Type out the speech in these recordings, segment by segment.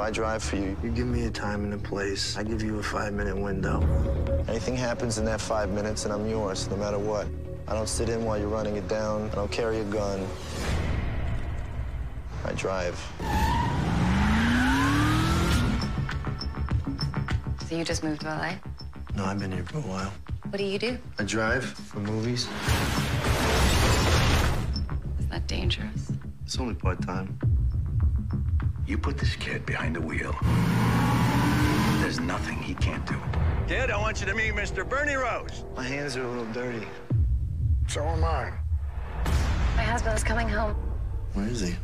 I drive for you, You give me a time and a place. I give you a five minute window. anything happens in that five minutes and I'm yours, no matter what. I don't sit in while you're running it down. I don't carry a gun. I drive. So you just moved to LA? No, I've been here for a while. What do you do? I drive for movies. Is that dangerous? It's only part time. You put this kid behind the wheel. There's nothing he can't do. Kid, I want you to meet Mr. Bernie Rose. My hands are a little dirty. So am I. My husband's coming home. Where is he?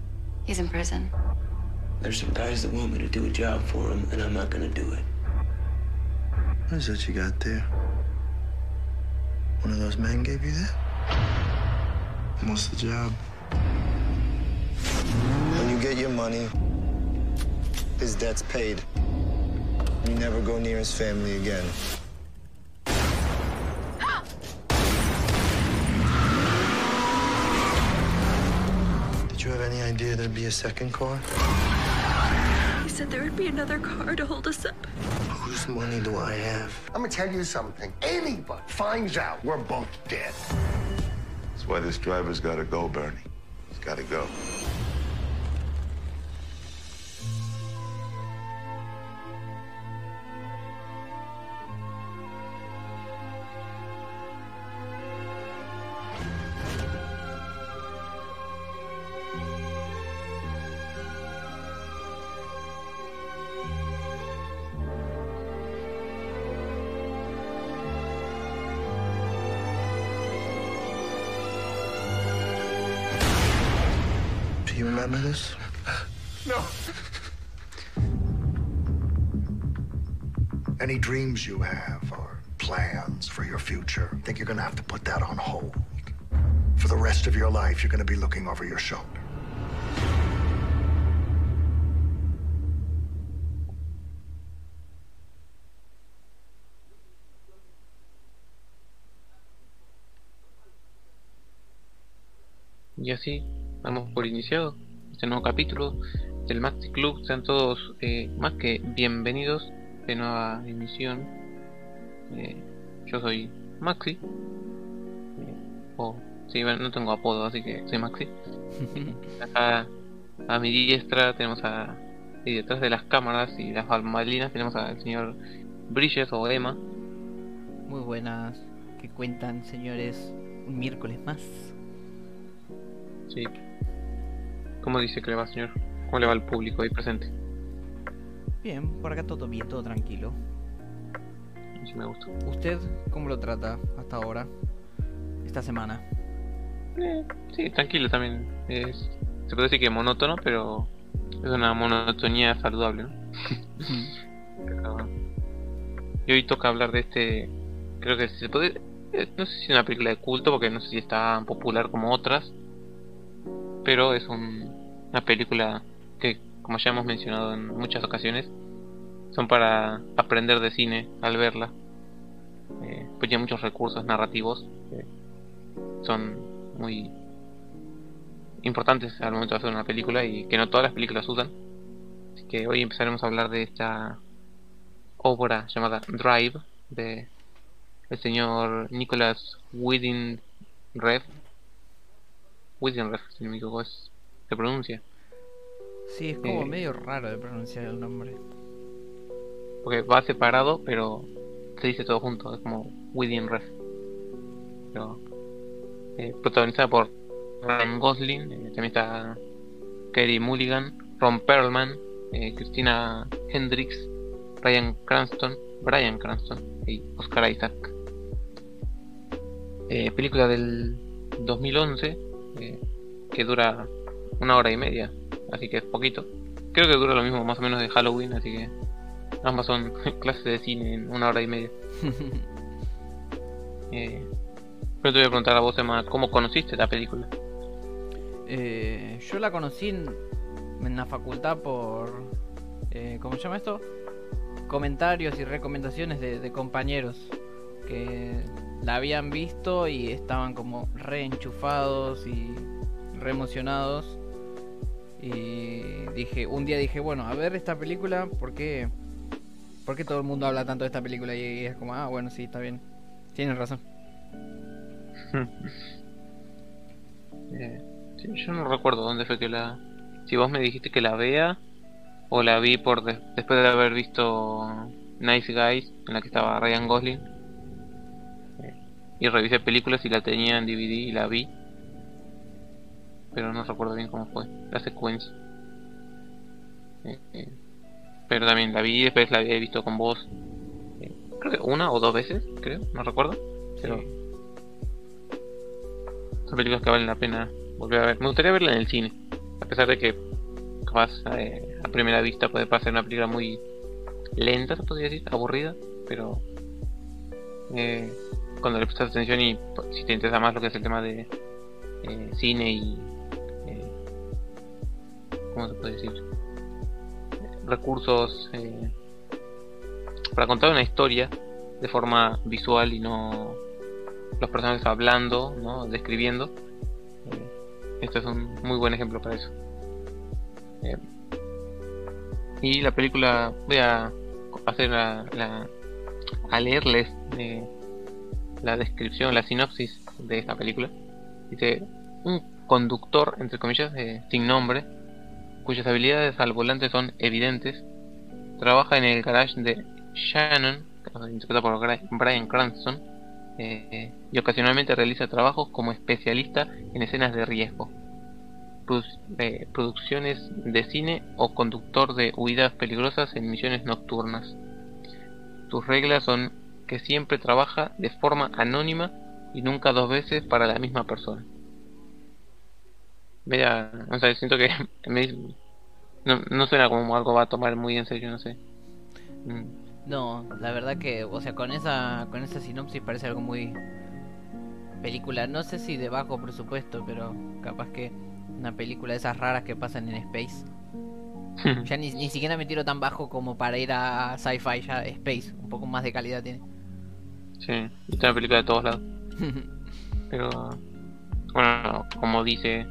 He's in prison. There's some guys that want me to do a job for them, and I'm not gonna do it. What is that you got there? One of those men gave you that? And What's the job? When you get your money, his debt's paid. You never go near his family again. Did you have any idea there'd be a second car? He said there would be another car to hold us up. Whose money do I have? I'm gonna tell you something. Anybody finds out we're both dead. That's why this driver's gotta go, Bernie. He's gotta go. Future, I think you're gonna have to put that on hold. For the rest of your life, you're gonna be looking over your shoulder. Y así damos por iniciado este nuevo capítulo del Maxi Club. Sean todos eh, más que bienvenidos de nueva emisión. Eh, yo soy Maxi. O sí, bueno, no tengo apodo, así que soy Maxi. Acá a mi diestra tenemos a. Y detrás de las cámaras y las bambalinas tenemos al señor Bridges o Emma. Muy buenas. ¿Qué cuentan, señores? Un miércoles más. Sí. ¿Cómo dice que le va, señor? ¿Cómo le va al público ahí presente? Bien, por acá todo bien, todo tranquilo. Sí, me gusta. ¿Usted cómo lo trata hasta ahora? Esta semana. Eh, sí, tranquilo también. Es, se puede decir que monótono, pero es una monotonía saludable, ¿no? Pero- y hoy toca hablar de este. Creo que se puede. eh, No sé si es una película de culto, porque no sé si es tan popular como otras. Pero es un- una película que, como ya hemos mencionado en muchas ocasiones, son para aprender de cine al verla. Eh, pues tiene muchos recursos narrativos que son muy importantes al momento de hacer una película y que no todas las películas usan. Así que hoy empezaremos a hablar de esta obra llamada Drive de el señor Nicholas Winding. Winding Refn, si no me equivoco, es, se pronuncia. Sí, es como Eh. medio raro de pronunciar el nombre. Porque va separado, pero se dice todo junto, es como Within Ref. Pero, eh, protagonizada por Ryan Gosling, eh, también está Kerry Mulligan, Ron Perlman, eh, Christina Hendricks, Ryan Cranston, Brian Cranston y Oscar Isaac. Película del 2011 eh, que dura una hora y media, así que es poquito. Creo que dura lo mismo más o menos de Halloween, así que ambas son clases de cine en una hora y media. Eh, pero te voy a preguntar a vos, Emma, ¿cómo conociste la película? Eh, yo la conocí en, en la facultad por. Eh, ¿Cómo se llama esto? Comentarios y recomendaciones de, de compañeros que la habían visto y estaban como re enchufados y re emocionados. Y dije, un día dije, bueno, a ver esta película, ¿por qué, ¿por qué todo el mundo habla tanto de esta película? Y es como, ah, bueno, sí, está bien. Tienes razón. Eh, yo no recuerdo dónde fue que la. Si vos me dijiste que la vea, o la vi por de- después de haber visto Nice Guys, en la que estaba Ryan Gosling. Eh, y revisé películas y la tenía en DVD y la vi. Pero no recuerdo bien cómo fue la secuencia. Eh, eh, pero también la vi, después la había visto con vos. eh, creo que una o dos veces, creo, no recuerdo. Pero son películas que valen la pena volver a ver. Me gustaría verla en el cine, a pesar de que capaz eh, a primera vista puede parecer una película muy lenta, se podría decir, aburrida, pero eh, cuando le prestas atención y pues, si te interesa más lo que es el tema de eh, cine y eh, ¿cómo se puede decir? Recursos eh, para contar una historia de forma visual y no los personajes hablando, ¿no? describiendo. Eh, este es un muy buen ejemplo para eso. Eh, y la película, voy a hacer la, la- a leerles eh, la descripción, la sinopsis de esta película. Dice, un conductor, entre comillas, eh, sin nombre, cuyas habilidades al volante son evidentes, trabaja en el garage de Shannon, interpretado por Brian Cranston, eh, y ocasionalmente realiza trabajos como especialista en escenas de riesgo, eh, producciones de cine o conductor de huidas peligrosas en misiones nocturnas. Sus reglas son que siempre trabaja de forma anónima y nunca dos veces para la misma persona. Mira, o sea, siento que me- no, no suena como algo va a tomar muy en serio, no sé. Mm. No, la verdad que, o sea, con esa, con esa sinopsis parece algo muy película, no sé si de bajo presupuesto, pero capaz que una película de esas raras que pasan en Space. Ya ni, ni siquiera me tiro tan bajo como para ir a sci-fi, ya Space, un poco más de calidad tiene. Sí, está una película de todos lados. Pero, bueno, como dice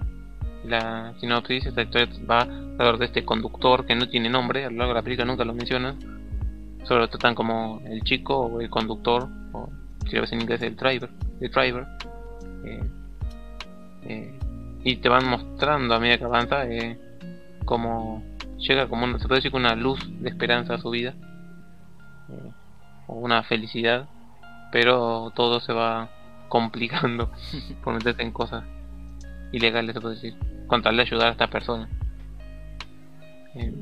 la sinopsis, esta historia va alrededor de este conductor que no tiene nombre, a lo largo de la película nunca lo mencionan. Solo lo tratan como el chico o el conductor, o si lo ves en inglés, el driver. El driver. Eh, eh, y te van mostrando a medida que avanza eh, como llega como una, se puede decir que una luz de esperanza a su vida. Eh, o una felicidad pero todo se va complicando por meterte en cosas ilegales, se puede decir, con tal de ayudar a esta persona. Eh,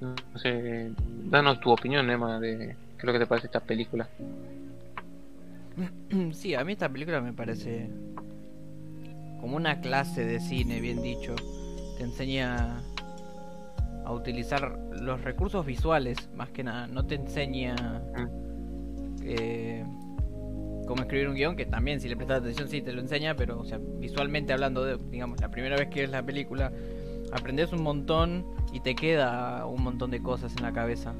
no sé, danos tu opinión, Emma, de qué es lo que te parece esta película. sí, a mí esta película me parece como una clase de cine, bien dicho. Te enseña a utilizar los recursos visuales, más que nada. No te enseña eh, cómo escribir un guion, que también si le prestas atención sí te lo enseña, pero o sea, visualmente hablando, de, digamos, la primera vez que ves la película, aprendes un montón y te queda un montón de cosas en la cabeza.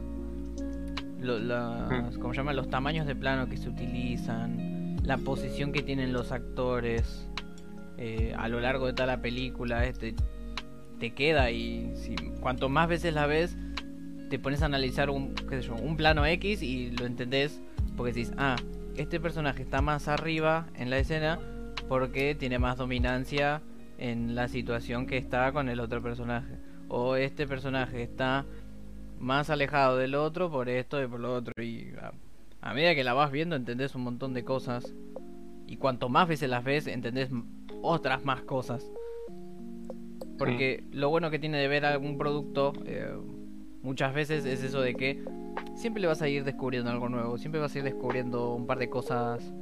Lo- las, ¿cómo se llama? Los tamaños de plano que se utilizan, la posición que tienen los actores eh, a lo largo de toda la película, este, te queda y si, cuanto más veces la ves, te pones a analizar un, qué sé yo, un plano X y lo entendés porque decís, ah, este personaje está más arriba en la escena porque tiene más dominancia en la situación que está con el otro personaje. O este personaje está más alejado del otro por esto y por lo otro. Y a, a medida que la vas viendo entendés un montón de cosas. Y cuanto más veces las ves, entendés otras más cosas. Porque lo bueno que tiene de ver algún producto eh, muchas veces es eso de que siempre le vas a ir descubriendo algo nuevo. Siempre vas a ir descubriendo un par de cosas.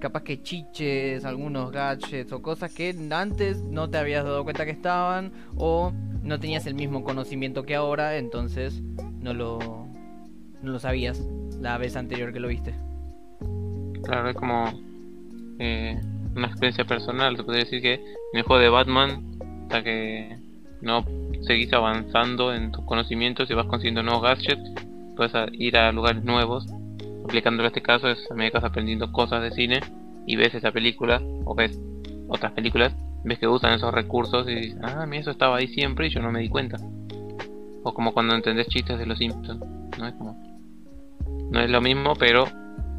Capaz que chiches, algunos gadgets o cosas que antes no te habías dado cuenta que estaban o no tenías el mismo conocimiento que ahora, entonces no lo, no lo sabías la vez anterior que lo viste. Claro, es como eh, una experiencia personal. Se puede decir que en el juego de Batman, hasta que no seguís avanzando en tus conocimientos y vas consiguiendo nuevos gadgets, puedes ir a lugares nuevos. Aplicándolo a este caso, es a medida que vas aprendiendo cosas de cine y ves esa película o ves otras películas, ves que usan esos recursos y dices, ah, mira, eso estaba ahí siempre y yo no me di cuenta. O como cuando entendés chistes de los Simpsons, ¿no? Es como... No es lo mismo, pero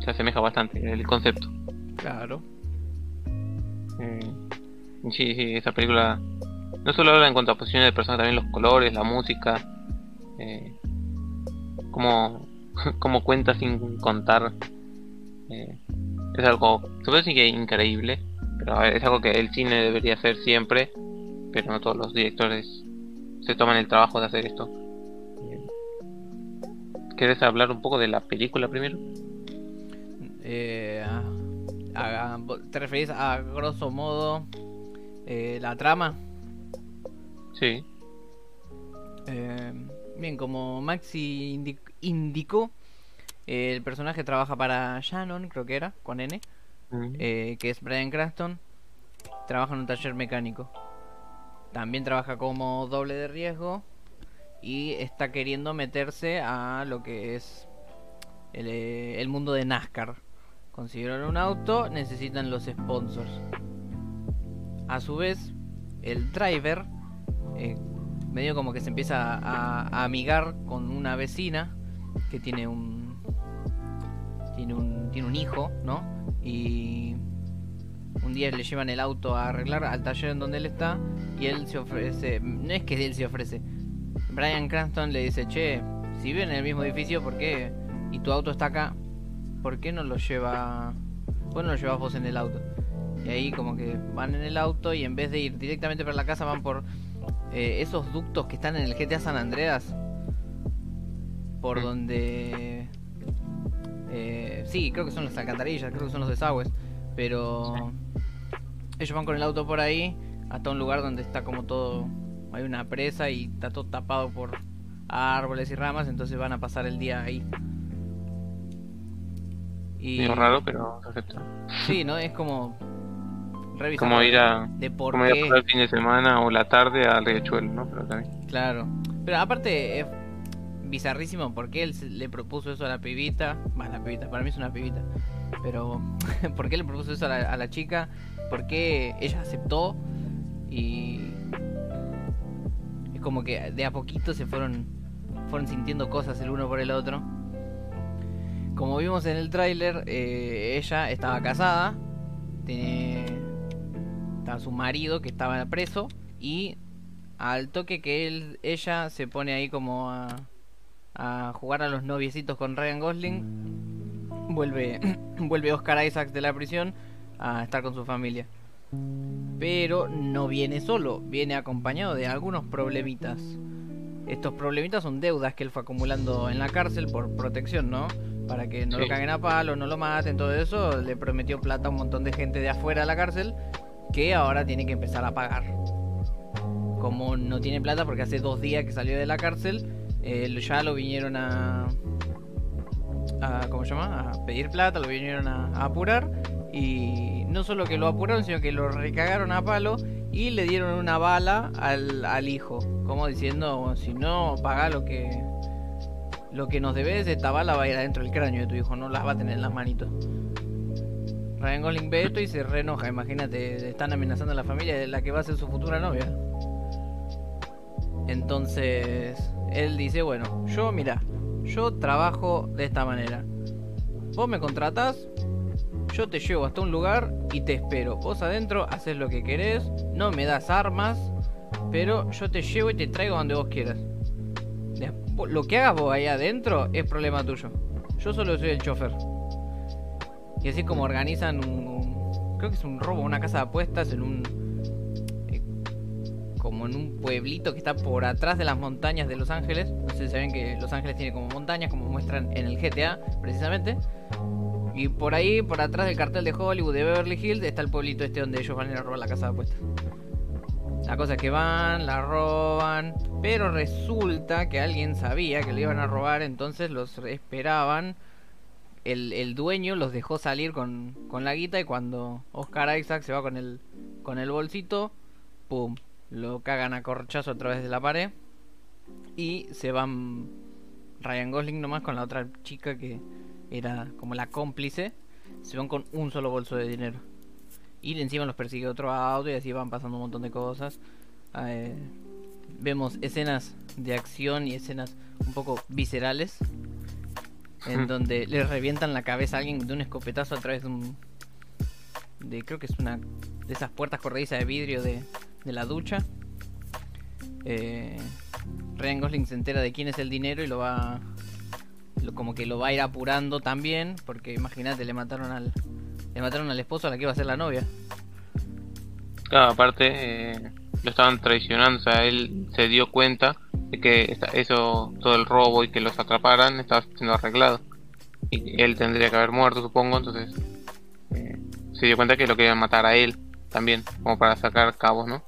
se asemeja bastante el concepto. Claro. Eh, sí, sí, esa película no solo habla en cuanto a posiciones de personas, también los colores, la música, eh, como, como cuenta sin contar. Eh, es algo, puede decir que increíble, pero es algo que el cine debería hacer siempre, pero no todos los directores se toman el trabajo de hacer esto. Eh, ¿Quieres hablar un poco de la película primero? Eh, ¿Te referís a grosso modo eh, la trama? Sí. Eh, bien, como Maxi indi- indicó, eh, el personaje trabaja para Shannon, creo que era, con N, eh, que es Brian Cranston. Trabaja en un taller mecánico. También trabaja como doble de riesgo y está queriendo meterse a lo que es el, eh, el mundo de NASCAR. Consiguieron un auto, necesitan los sponsors. A su vez, el driver eh, medio como que se empieza a, amigar con una vecina que tiene un tiene un tiene un hijo, ¿no? Y un día le llevan el auto a arreglar al taller en donde él está y él se ofrece, no es que él se ofrece. Brian Cranston le dice, "Che, si viven en el mismo edificio, ¿por qué y tu auto está acá? ¿Por qué no lo lleva ¿por qué no lo llevas vos en el auto?" Y ahí como que van en el auto y en vez de ir directamente para la casa van por eh, esos ductos que están en el GTA San Andreas. Por Mm. donde... eh, sí, creo que son las alcantarillas, creo que son los desagües. Pero ellos van con el auto por ahí hasta un lugar donde está como todo... Hay una presa y está todo tapado por árboles y ramas, entonces van a pasar el día ahí. Y... Raro, pero perfecto. Sí, ¿no? Es como... Como ir a, de por como ir a el fin de semana o la tarde al riachuelo, ¿no? Pero también. Claro. Pero aparte es bizarrísimo porque él le propuso eso a la pibita. Va, la pibita, para mí es una pibita. Pero, ¿por qué le propuso eso a la, a la chica? ¿Por qué ella aceptó? Y. Es como que de a poquito se fueron, fueron sintiendo cosas el uno por el otro. Como vimos en el tráiler, eh, ella estaba casada. Tiene. Estaba su marido que estaba preso. Y al toque que él, ella se pone ahí como a, a jugar a los noviecitos con Ryan Gosling, vuelve, vuelve Oscar Isaacs de la prisión a estar con su familia. Pero no viene solo, viene acompañado de algunos problemitas. Estos problemitas son deudas que él fue acumulando en la cárcel por protección, ¿no? Para que no lo caguen a palo, no lo maten, todo eso. Le prometió plata a un montón de gente de afuera de la cárcel que ahora tiene que empezar a pagar como no tiene plata porque hace dos días que salió de la cárcel, eh, ya lo vinieron a, ¿cómo se llama? A pedir plata, lo vinieron a, apurar y no solo que lo apuraron, sino que lo recagaron a palo y le dieron una bala al, hijo, como diciendo, "Bueno, si no paga lo que lo que nos debes, esta bala va a ir adentro del cráneo de tu hijo, no las va a tener en las manitos. Ryan Gosling ve y se reenoja, imagínate, están amenazando a la familia de la que va a ser su futura novia. Entonces, él dice, bueno, yo mira, yo trabajo de esta manera. Vos me contratás, yo te llevo hasta un lugar y te espero. Vos adentro haces lo que querés, no me das armas, pero yo te llevo y te traigo donde vos quieras. Lo que hagas vos ahí adentro es problema tuyo. Yo solo soy el chofer. Y así como organizan un, creo que es un robo, una casa de apuestas en un eh, como en un pueblito que está por atrás de las montañas de Los Ángeles. No sé si saben que Los Ángeles tiene como montañas, como muestran en el GTA, precisamente. Y por ahí, por atrás del cartel de Hollywood de Beverly Hills, está el pueblito este donde ellos van a ir a robar la casa de apuestas. La cosa es que van, la roban, pero resulta que alguien sabía que le iban a robar, entonces los esperaban. El, el dueño los dejó salir con, con la guita y cuando Oscar Isaac se va con el, con el bolsito, ¡pum! Lo cagan a corchazo a través de la pared y se van Ryan Gosling nomás con la otra chica que era como la cómplice. Se van con un solo bolso de dinero. y encima los persigue otro auto y así van pasando un montón de cosas. Eh, vemos escenas de acción y escenas un poco viscerales en donde le revientan la cabeza a alguien de un escopetazo a través de un de creo que es una de esas puertas corredizas de vidrio de, de la ducha. Eh, Ryan Gosling se entera de quién es el dinero y lo va lo- como que lo va a ir apurando también porque imagínate le mataron al le mataron al esposo a la que iba a ser la novia. Claro, aparte eh, lo estaban traicionando, o sea, él se dio cuenta de que eso, todo el robo y que los atraparan estaba siendo arreglado. Y él tendría que haber muerto, supongo, entonces eh, se dio cuenta que lo querían matar a él también, como para sacar cabos, ¿no?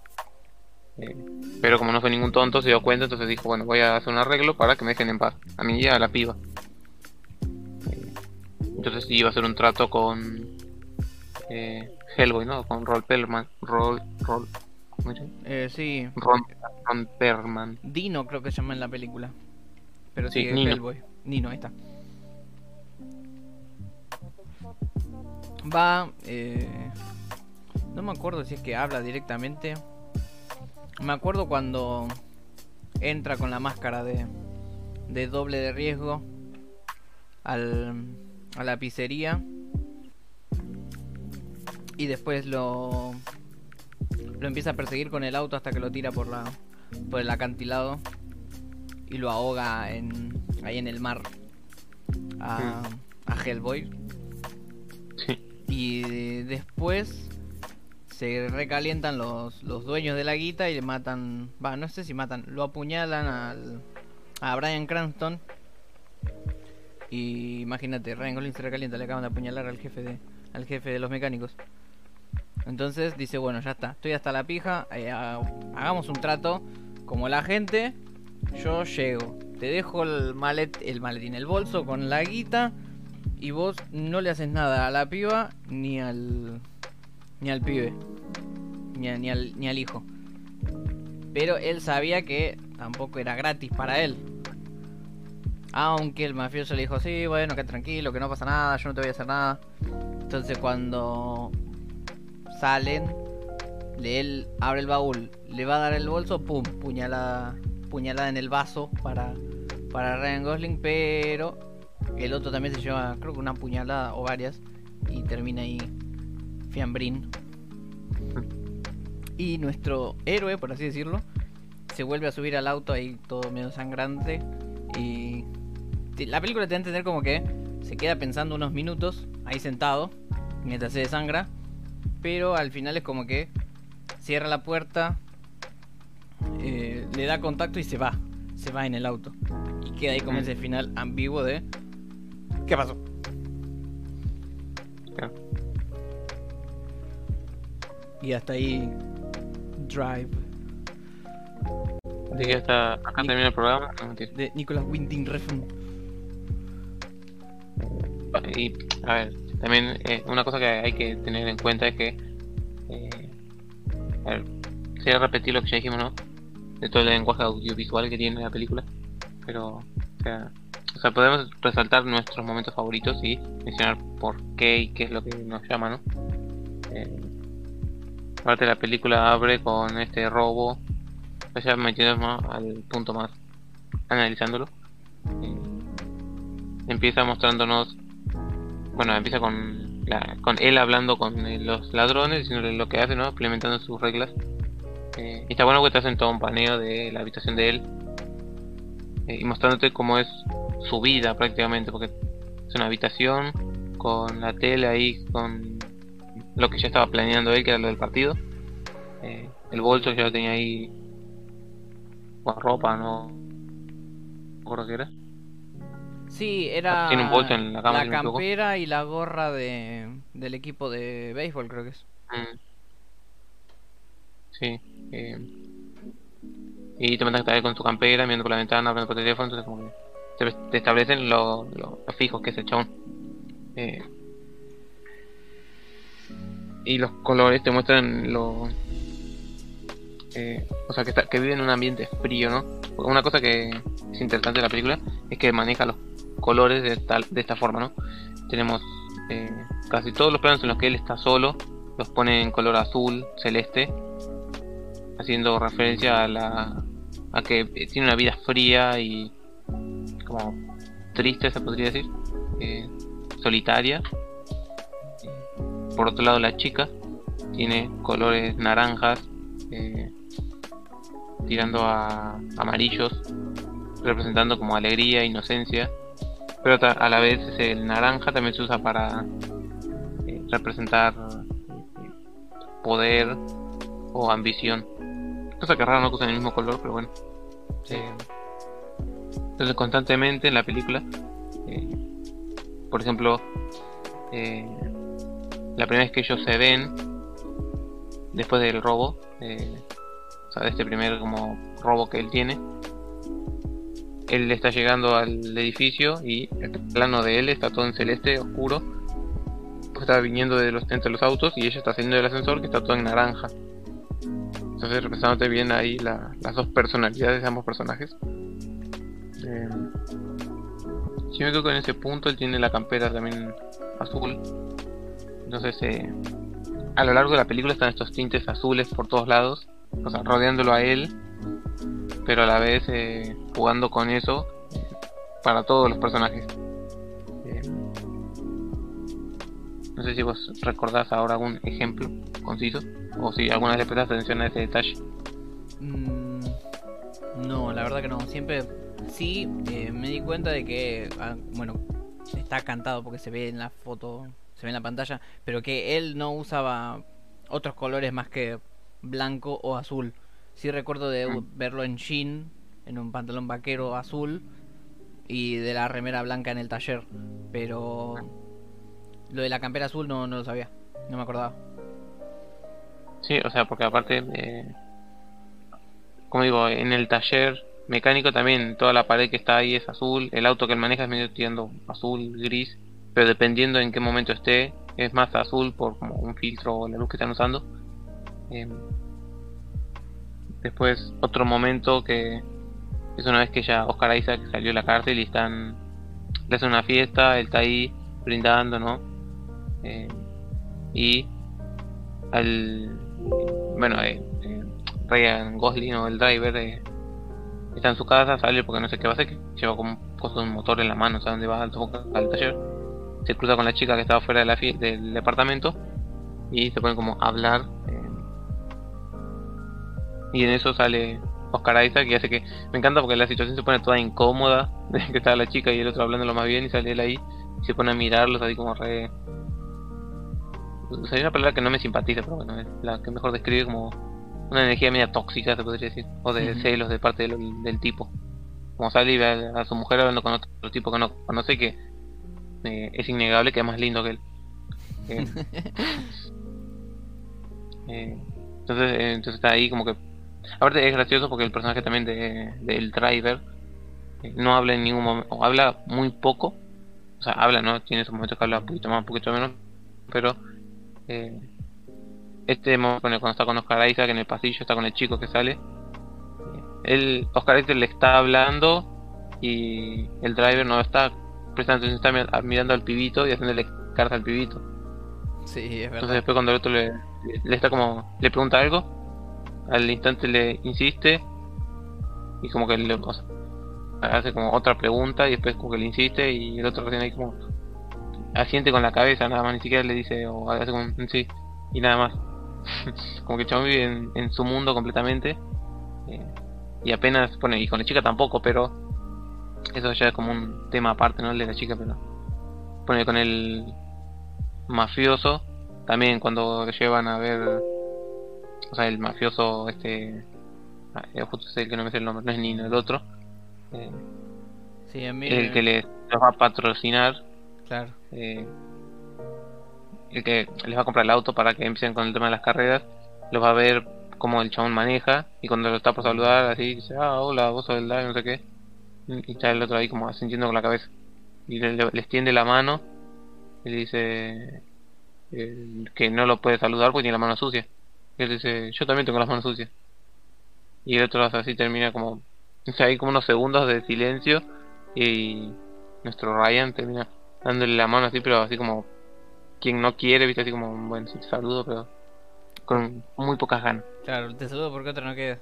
Eh, pero como no fue ningún tonto, se dio cuenta, entonces dijo, bueno, voy a hacer un arreglo para que me dejen en paz, a mí y a la piba. Eh, entonces iba a hacer un trato con Hellboy, ¿no? Con Roll Perlman. Roll, Roll, eh, sí. Ron, Perlman. Dino creo que se llama en la película. Pero Sí, sí, Nino. Hellboy. Nino ahí está. Va eh, no me acuerdo si es que habla directamente. Me acuerdo cuando entra con la máscara de, de doble de riesgo al, a la pizzería. Y después lo lo empieza a perseguir con el auto hasta que lo tira por la por el acantilado y lo ahoga en ahí en el mar a, a Hellboy. Sí. y después se recalientan los, los dueños de la guita y le matan va no sé si matan lo apuñalan al a Brian Cranston. Y imagínate Ryan Gosling se recalienta le acaban de apuñalar al jefe de al jefe de los mecánicos entonces dice, bueno, ya está, estoy hasta la pija, eh, ha- hagamos un trato como la gente, yo llego, te dejo el, malet, el maletín, el bolso con la guita y vos no le haces nada a la piba ni al ni al pibe, ni, ni al, ni al hijo. Pero él sabía que tampoco era gratis para él. Aunque el mafioso le dijo, sí, bueno, que tranquilo, que no pasa nada, yo no te voy a hacer nada. Entonces cuando salen, le- él abre el baúl, le va a dar el bolso, pum, puñalada, puñalada en el vaso para, para Ryan Gosling, pero el otro también se lleva, creo que una puñalada o varias, y termina ahí fiambrín. Y nuestro héroe, por así decirlo, se vuelve a subir al auto ahí todo medio sangrante y la película te da a entender como que se queda pensando unos minutos ahí sentado mientras se desangra pero al final es como que cierra la puerta, eh, le da contacto y se va, se va en el auto. Y queda ahí como ese final ambiguo de ¿qué pasó? Y hasta ahí Drive Así que hasta acá termina el programa. No, de Nicolas Winding Refn. Y, a ver, también eh, una cosa que hay que tener en cuenta es que. Eh, a repetir lo que ya dijimos, ¿no? De todo el lenguaje audiovisual que tiene la película. Pero, o sea, o sea, podemos resaltar nuestros momentos favoritos y mencionar por qué y qué es lo que nos llama, ¿no? Eh, aparte, la película abre con este robo. O sea, metiéndonos al punto más analizándolo. Eh, empieza mostrándonos bueno, empieza con, la, con él hablando con eh, los ladrones, diciéndole lo que hace, ¿no? Implementando sus reglas. Eh, y está bueno que te hacen todo un paneo de la habitación de él. eh, y mostrándote cómo es su vida prácticamente, porque es una habitación con la tele ahí, con lo que ya estaba planeando él, que era lo del partido. Eh, el bolso ya lo tenía ahí con ropa, ¿no? Recuerdo qué era. Sí, era Tiene un bolso en la cama, campera y la gorra de, del equipo de béisbol, creo que es. Mm. Sí. eh, y te mandan a estar con tu campera, mirando por la ventana, hablando por teléfono, entonces como que te, establecen lo, lo, lo fijos que es el chabón. Eh, y los colores te muestran lo... eh, o sea, que, está, que vive en un ambiente frío, ¿no? Una cosa que es interesante de la película es que maneja los colores de, tal, de esta forma, ¿no? Tenemos eh, casi todos los planos en los que él está solo, los pone en color azul, celeste, haciendo referencia a la a que tiene una vida fría y como triste se podría decir, eh, solitaria. Por otro lado la chica tiene colores naranjas, eh, tirando a amarillos, representando como alegría, inocencia. Pero a la vez el naranja también se usa para eh, representar eh, poder o ambición. Cosa que raro no usan el mismo color, pero bueno. Eh, entonces constantemente en la película, eh, por ejemplo, la primera vez que ellos se ven, después del robo, o sea, de este primer como robo que él tiene, él está llegando al edificio y el plano de él está todo en celeste, oscuro, está viniendo de los, entre los autos y ella está saliendo del ascensor que está todo en naranja. Entonces representándote bien ahí la- las dos personalidades de ambos personajes. Eh, si me quedo con ese punto, él tiene la campera también azul. Entonces, eh, a lo largo de la película están estos tintes azules por todos lados, o sea, rodeándolo a él, pero a la vez eh, jugando con eso para todos los personajes. No sé si vos recordás ahora algún ejemplo conciso, o si alguna vez le prestaste atención a ese detalle. Mm, no, la verdad que no. Siempre sí eh, me di cuenta de que, ah, bueno, está cantado porque se ve en la foto, se ve en la pantalla, pero que él no usaba otros colores más que blanco o azul. Sí recuerdo de u- verlo en jean, en un pantalón vaquero azul y de la remera blanca en el taller, pero lo de la campera azul no, no lo sabía, no me acordaba. Sí, o sea, porque aparte, eh, como digo, en el taller mecánico también toda la pared que está ahí es azul, el auto que él maneja es medio tirando azul, gris, pero dependiendo en qué momento esté, es más azul por como un filtro o la luz que están usando. Eh, después, otro momento que es una vez que ya Oscar Isaac salió de la cárcel y están, le hacen una fiesta, él está ahí brindando, ¿no? Eh, y al bueno eh, eh, Ryan Gosling o el driver eh, está en su casa sale porque no sé qué va a hacer lleva como de un motor en la mano sea dónde va al, al taller se cruza con la chica que estaba fuera del departamento y se ponen como a hablar y en eso sale Oscar Isaac y hace que me encanta porque la situación se pone toda incómoda de que está la chica y el otro hablándolo más bien y sale él ahí y se pone a mirarlos así como re o una palabra que no me simpatiza, pero bueno, es la que mejor describe como una energía media tóxica, se podría decir, o de celos de parte del, del tipo. Como sale y ve a, a su mujer hablando con otro tipo que no conoce, que eh, es innegable que es más lindo que él. Eh, eh, entonces, eh, entonces está ahí como que. Aparte es gracioso porque el personaje también de, del driver eh, no habla en ningún momento, o habla muy poco. O sea, habla, ¿no? Tiene esos momentos que habla un poquito más, un poquito menos, pero eh, este momento cuando está con Oscar Isaac en el pasillo, está con el chico que sale. eh, Él, Oscar Isaac le está hablando y el driver no está prestando atención, está mi- mirando al pibito y haciéndole carta al pibito. Sí, es Entonces verdad. después cuando el otro le, le está como, le pregunta algo, al instante le insiste y como que le o hace como otra pregunta y después como que le insiste y el otro recién ahí como asiente con la cabeza nada más, ni siquiera le dice o hace como un sí y nada más. como que chabón vive en, en su mundo completamente eh, y apenas pone, y con la chica tampoco, pero eso ya es como un tema aparte, ¿no? El de la chica, pero pone con el mafioso también cuando llevan a ver o sea el mafioso este ah, eh, justo es el que no me sé el nombre no es Nino el otro eh, Sí, a mí. el que les, los va a patrocinar Claro. eh, el que les va a comprar el auto para que empiecen con el tema de las carreras los va a ver cómo el chabón maneja y cuando lo está por saludar así dice ah hola vos sos el Dai, no sé qué y está el otro ahí como asintiendo con la cabeza y le, le- le extiende la mano y le dice eh, que no lo puede saludar porque tiene la mano sucia él dice yo también tengo las manos sucias y el otro así termina como o sea, hay como unos segundos de silencio y nuestro Ryan termina dándole la mano así pero así como quien no quiere, viste, así como, bueno, sí te saludo, pero con muy pocas ganas. Claro, te saludo porque otro no queda.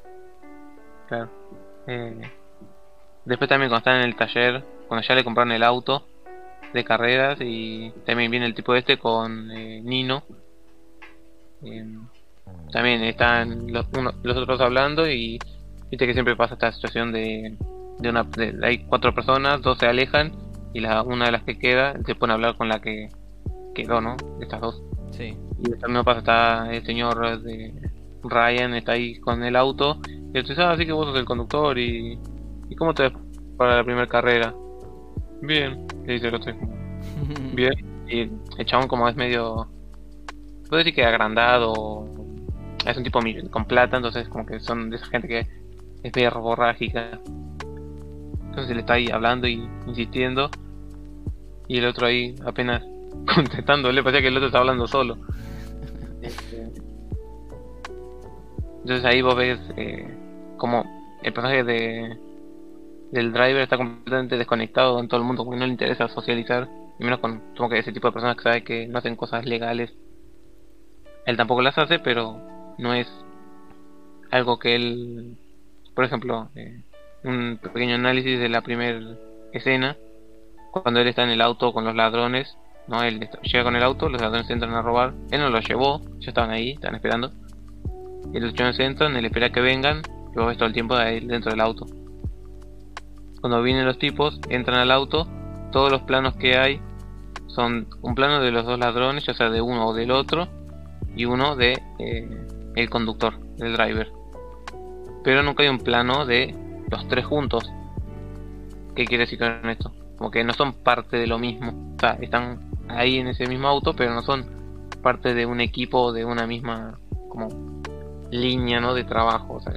Claro. Eh, después también cuando están en el taller, cuando ya le compraron el auto de carreras y también viene el tipo este con eh, Nino. Eh, también están los, uno- los otros hablando y viste que siempre pasa esta situación de, de una de- hay cuatro personas, dos se alejan y la una de las que queda se pone a hablar con la que quedó, ¿no? Estas dos. Sí. Y también pasa, está el señor de Ryan, está ahí con el auto. Y él dice, ah, sí que vos sos el conductor y... ¿Y cómo te ves para la primera carrera? Bien, le dice el otro. Bien. Y el chabón como es medio... Puedo decir que agrandado. Es un tipo con plata, entonces como que son de esa gente que es verborrágica. Entonces le está ahí hablando y insistiendo. Y el otro ahí apenas contestándole, parecía que el otro está hablando solo. Entonces ahí vos ves eh, como el personaje de del driver está completamente desconectado en todo el mundo, porque no le interesa socializar, y menos con supongo que ese tipo de personas que sabe que no hacen cosas legales. Él tampoco las hace, pero no es algo que él, por ejemplo, eh, un pequeño análisis de la primera escena, cuando él está en el auto con los ladrones, no, él llega con el auto, los ladrones entran a robar, él no lo llevó, ya estaban ahí, estaban esperando. Y los ladrones entran, él espera que vengan, y vos ves todo el tiempo de ahí dentro del auto. Cuando vienen los tipos, entran al auto, todos los planos que hay son un plano de los dos ladrones, ya sea de uno o del otro, y uno de eh, el conductor, del driver. Pero nunca hay un plano de los tres juntos. ¿Qué quiere decir con esto? Como que no son parte de lo mismo. O sea, están ahí en ese mismo auto, pero no son parte de un equipo, de una misma como línea, ¿no? De trabajo. O sea,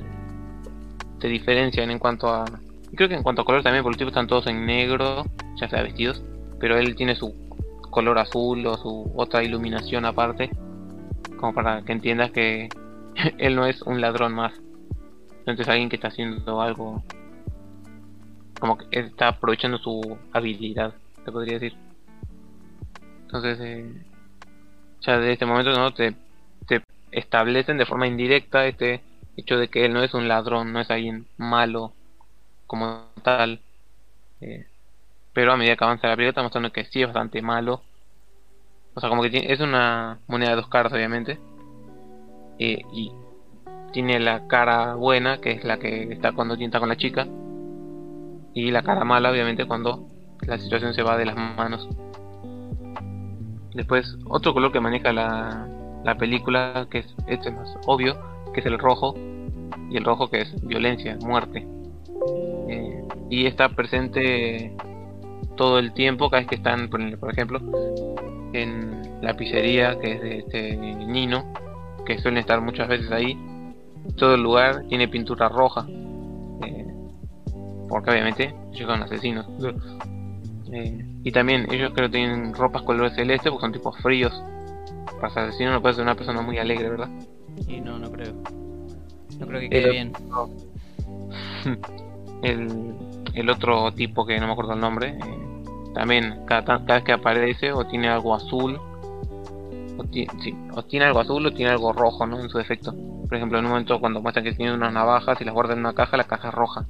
se diferencian en cuanto a... creo que en cuanto a color también, porque los tipos están todos en negro, ya sea vestidos, pero él tiene su color azul o su otra iluminación aparte, como para que entiendas que él no es un ladrón más. Entonces alguien que está haciendo algo como que está aprovechando su habilidad, te podría decir. Entonces, eh, ya desde este momento no te, te establecen de forma indirecta este hecho de que él no es un ladrón, no es alguien malo como tal. Eh, pero a medida que avanza la película está mostrando que sí es bastante malo. O sea, como que tiene- es una moneda de dos caras, obviamente. Eh, y tiene la cara buena, que es la que está cuando está con la chica. Y la cara mala, obviamente, cuando la situación se va de las manos. Después, otro color que maneja la, la película, que es este más obvio, que es el rojo. Y el rojo que es violencia, muerte. Eh, y está presente todo el tiempo, cada vez que están, por ejemplo, en la pizzería, que es de este Nino, que suelen estar muchas veces ahí. Todo el lugar tiene pintura roja. eh, porque obviamente ellos son asesinos. Eh, y también ellos creo que tienen ropas color celeste porque son tipos fríos. Para ser asesino no puede ser una persona muy alegre, ¿verdad? Y no, no creo. No creo que quede Eh, bien. el, el otro tipo que no me acuerdo el nombre, eh, también cada, cada vez que aparece o tiene algo azul, o, ti- sí, o tiene algo azul o tiene algo rojo, ¿no? En su defecto. Por ejemplo, en un momento cuando muestran que tiene unas navajas y las guardan en una caja, la caja es roja.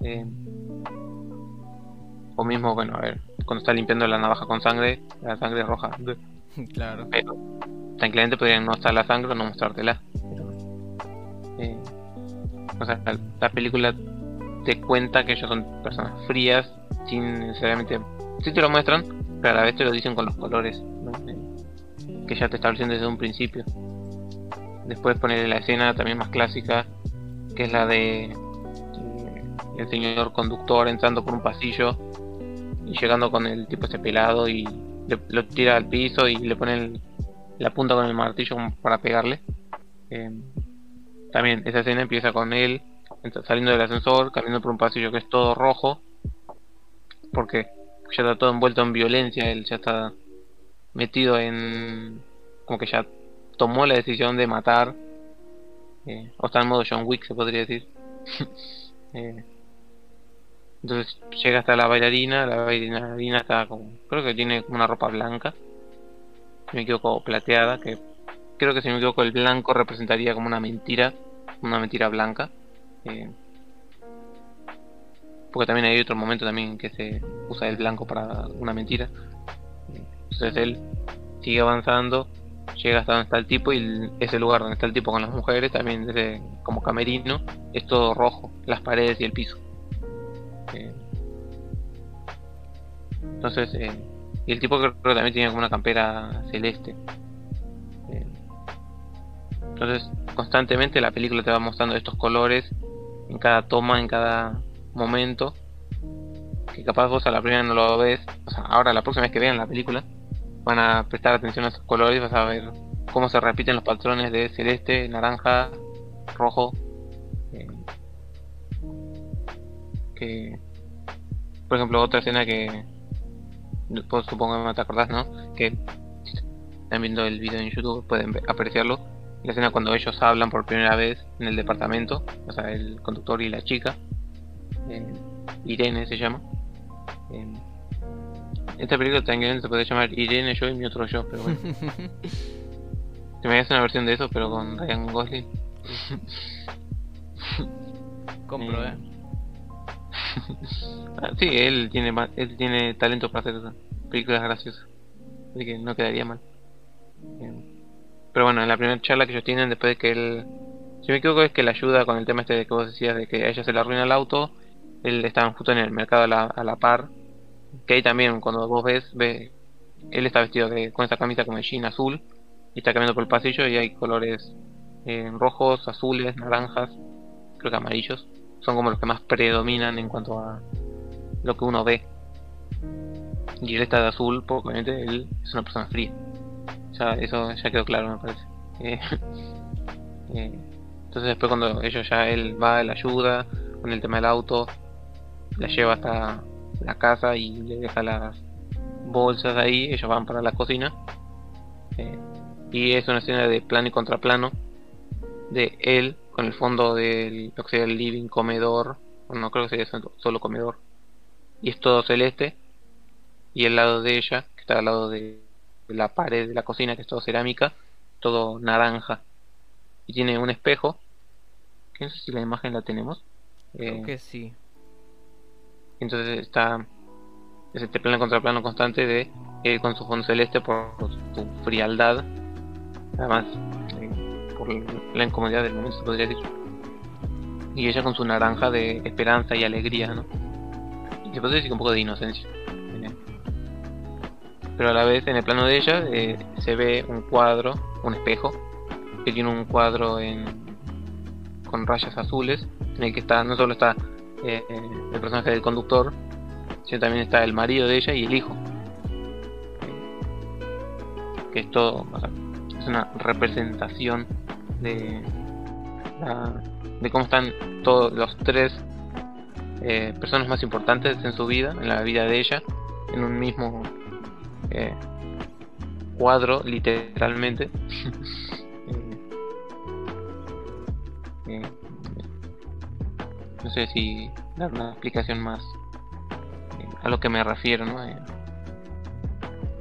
Eh, o mismo, bueno, a ver, cuando está limpiando la navaja con sangre, la sangre es roja. claro. Pero tranquilamente podrían no estar la sangre o no mostrártela. Eh, o sea, la, la película te cuenta que ellos son personas frías, sin necesariamente. Sí te lo muestran, pero a la vez te lo dicen con los colores, ¿no? Que ya te establecen desde un principio. Después poner la escena también más clásica, que es la de eh, el señor conductor entrando por un pasillo y llegando con el tipo ese pelado y le- lo tira al piso y le pone la punta con el martillo para pegarle. Eh, también esa escena empieza con él saliendo del ascensor, caminando por un pasillo que es todo rojo, porque ya está todo envuelto en violencia, él ya está metido en... como que ya tomó la decisión de matar, eh, o está en modo John Wick se podría decir. Eh, entonces llega hasta la bailarina, la bailarina está como, creo que tiene una ropa blanca. si me equivoco, plateada, que creo que si me equivoco el blanco representaría como una mentira, una mentira blanca. Eh, porque también hay otro momento también que se usa el blanco para una mentira. Entonces él sigue avanzando, llega hasta donde está el tipo y ese lugar donde está el tipo con las mujeres, también como camerino, es todo rojo, las paredes y el piso. Eh, entonces, eh, y el tipo creo que también tiene como una campera celeste. Eh, entonces, constantemente la película te va mostrando estos colores en cada toma, en cada momento. Que capaz vos a la primera no lo ves. O sea, ahora la próxima vez que vean la película, van a prestar atención a esos colores vas a ver cómo se repiten los patrones de celeste, naranja, rojo. Eh, que, por ejemplo, otra escena que pues, supongo que no te acordás, ¿no? Que están viendo el video en YouTube pueden apreciarlo. La escena cuando ellos hablan por primera vez en el departamento, o sea, el conductor y la chica. Eh, Irene se llama. Eh, esta película también se puede llamar Irene, yo y mi otro yo, pero bueno. Se me hace una versión de eso, pero con Ryan Gosling. Compro, eh. Ah, sí, él tiene él tiene talento para hacer películas graciosas. Así que no quedaría mal. Pero bueno, en la primera charla que ellos tienen, después de que él. Si me equivoco, es que le ayuda con el tema este de que vos decías de que a ella se le arruina el auto. Él estaba justo en el mercado a la, a la par. Que ahí también, cuando vos ves, ve, él está vestido de, con esa camisa como de jean azul. Y está caminando por el pasillo y hay colores eh, rojos, azules, naranjas, creo que amarillos son como los que más predominan en cuanto a lo que uno ve. Y él está de azul, porque obviamente él es una persona fría. Ya, eso ya quedó claro, me parece. Eh, eh, entonces después cuando ellos ya él va, la ayuda con el tema del auto, la lleva hasta la casa y le deja las bolsas ahí, ellos van para la cocina. Eh, y es una escena de plano y contraplano de él con el fondo del lo que sería el living comedor no creo que sea solo comedor y es todo celeste y el lado de ella que está al lado de, la pared de la cocina que es todo cerámica todo naranja y tiene un espejo que no sé si la imagen la tenemos creo eh, que sí entonces está es este plano contraplano constante de él con su fondo celeste por su frialdad además por la incomodidad del momento, podría decir. Y ella con su naranja de esperanza y alegría, ¿no? Y se puede decir un poco de inocencia. Pero a la vez, en el plano de ella, eh, se ve un cuadro, un espejo, que tiene un cuadro en, con rayas azules, en el que está no solo está eh, el personaje del conductor, sino también está el marido de ella y el hijo. Que es todo, es una representación de, de cómo están todos los tres eh, personas más importantes en su vida, en la vida de ella, en un mismo eh, cuadro, literalmente. no sé si dar una explicación más a lo que me refiero, ¿no?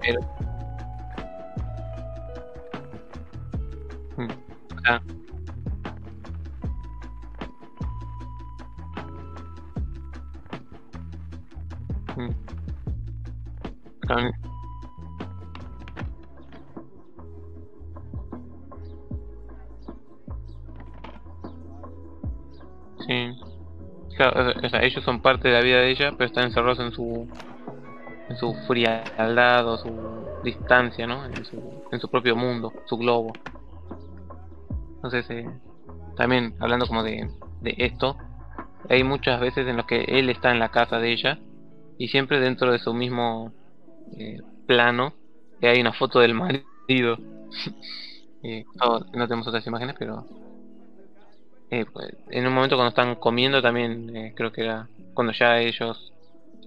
pero Mm. Sí. O sea, ellos son parte de la vida de ella, pero están encerrados en su en su frialdad o su distancia, ¿no? En su, en su propio mundo, su globo. Entonces, eh, también hablando como de, de esto, hay muchas veces en los que él está en la casa de ella y siempre dentro de su mismo eh, plano que hay una foto del marido. eh, no, tenemos otras imágenes, pero eh, pues, en un momento cuando están comiendo también eh, creo que era cuando ya ellos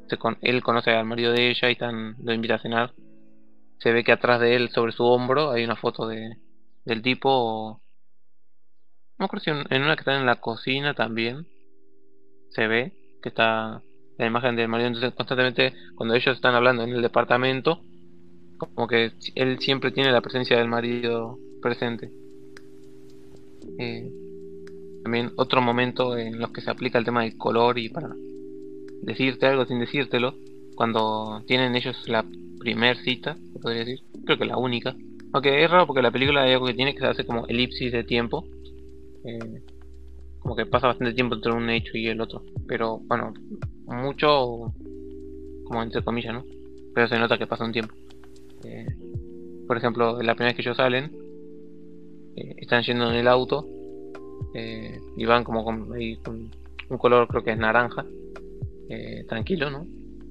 se con, él conoce al marido de ella y están lo invita a cenar se ve que atrás de él sobre su hombro hay una foto de del tipo no creo si en una que está en la cocina también se ve que está la imagen del marido. Entonces, constantemente, cuando ellos están hablando en el departamento, como que él siempre tiene la presencia del marido presente. Eh, también otro momento en los que se aplica el tema del color y para decirte algo sin decírtelo, cuando tienen ellos la primer cita, podría decir, creo que la única. Aunque es raro porque la película hay algo que tiene que se hace como elipsis de tiempo. Eh, como que pasa bastante tiempo entre un hecho y el otro. Pero bueno, mucho como entre comillas, ¿no? Pero se nota que pasa un tiempo. Eh, por ejemplo, la primera vez que ellos salen, eh, están yendo en el auto eh, y van como con, un color, creo que es naranja, tranquilo, ¿no?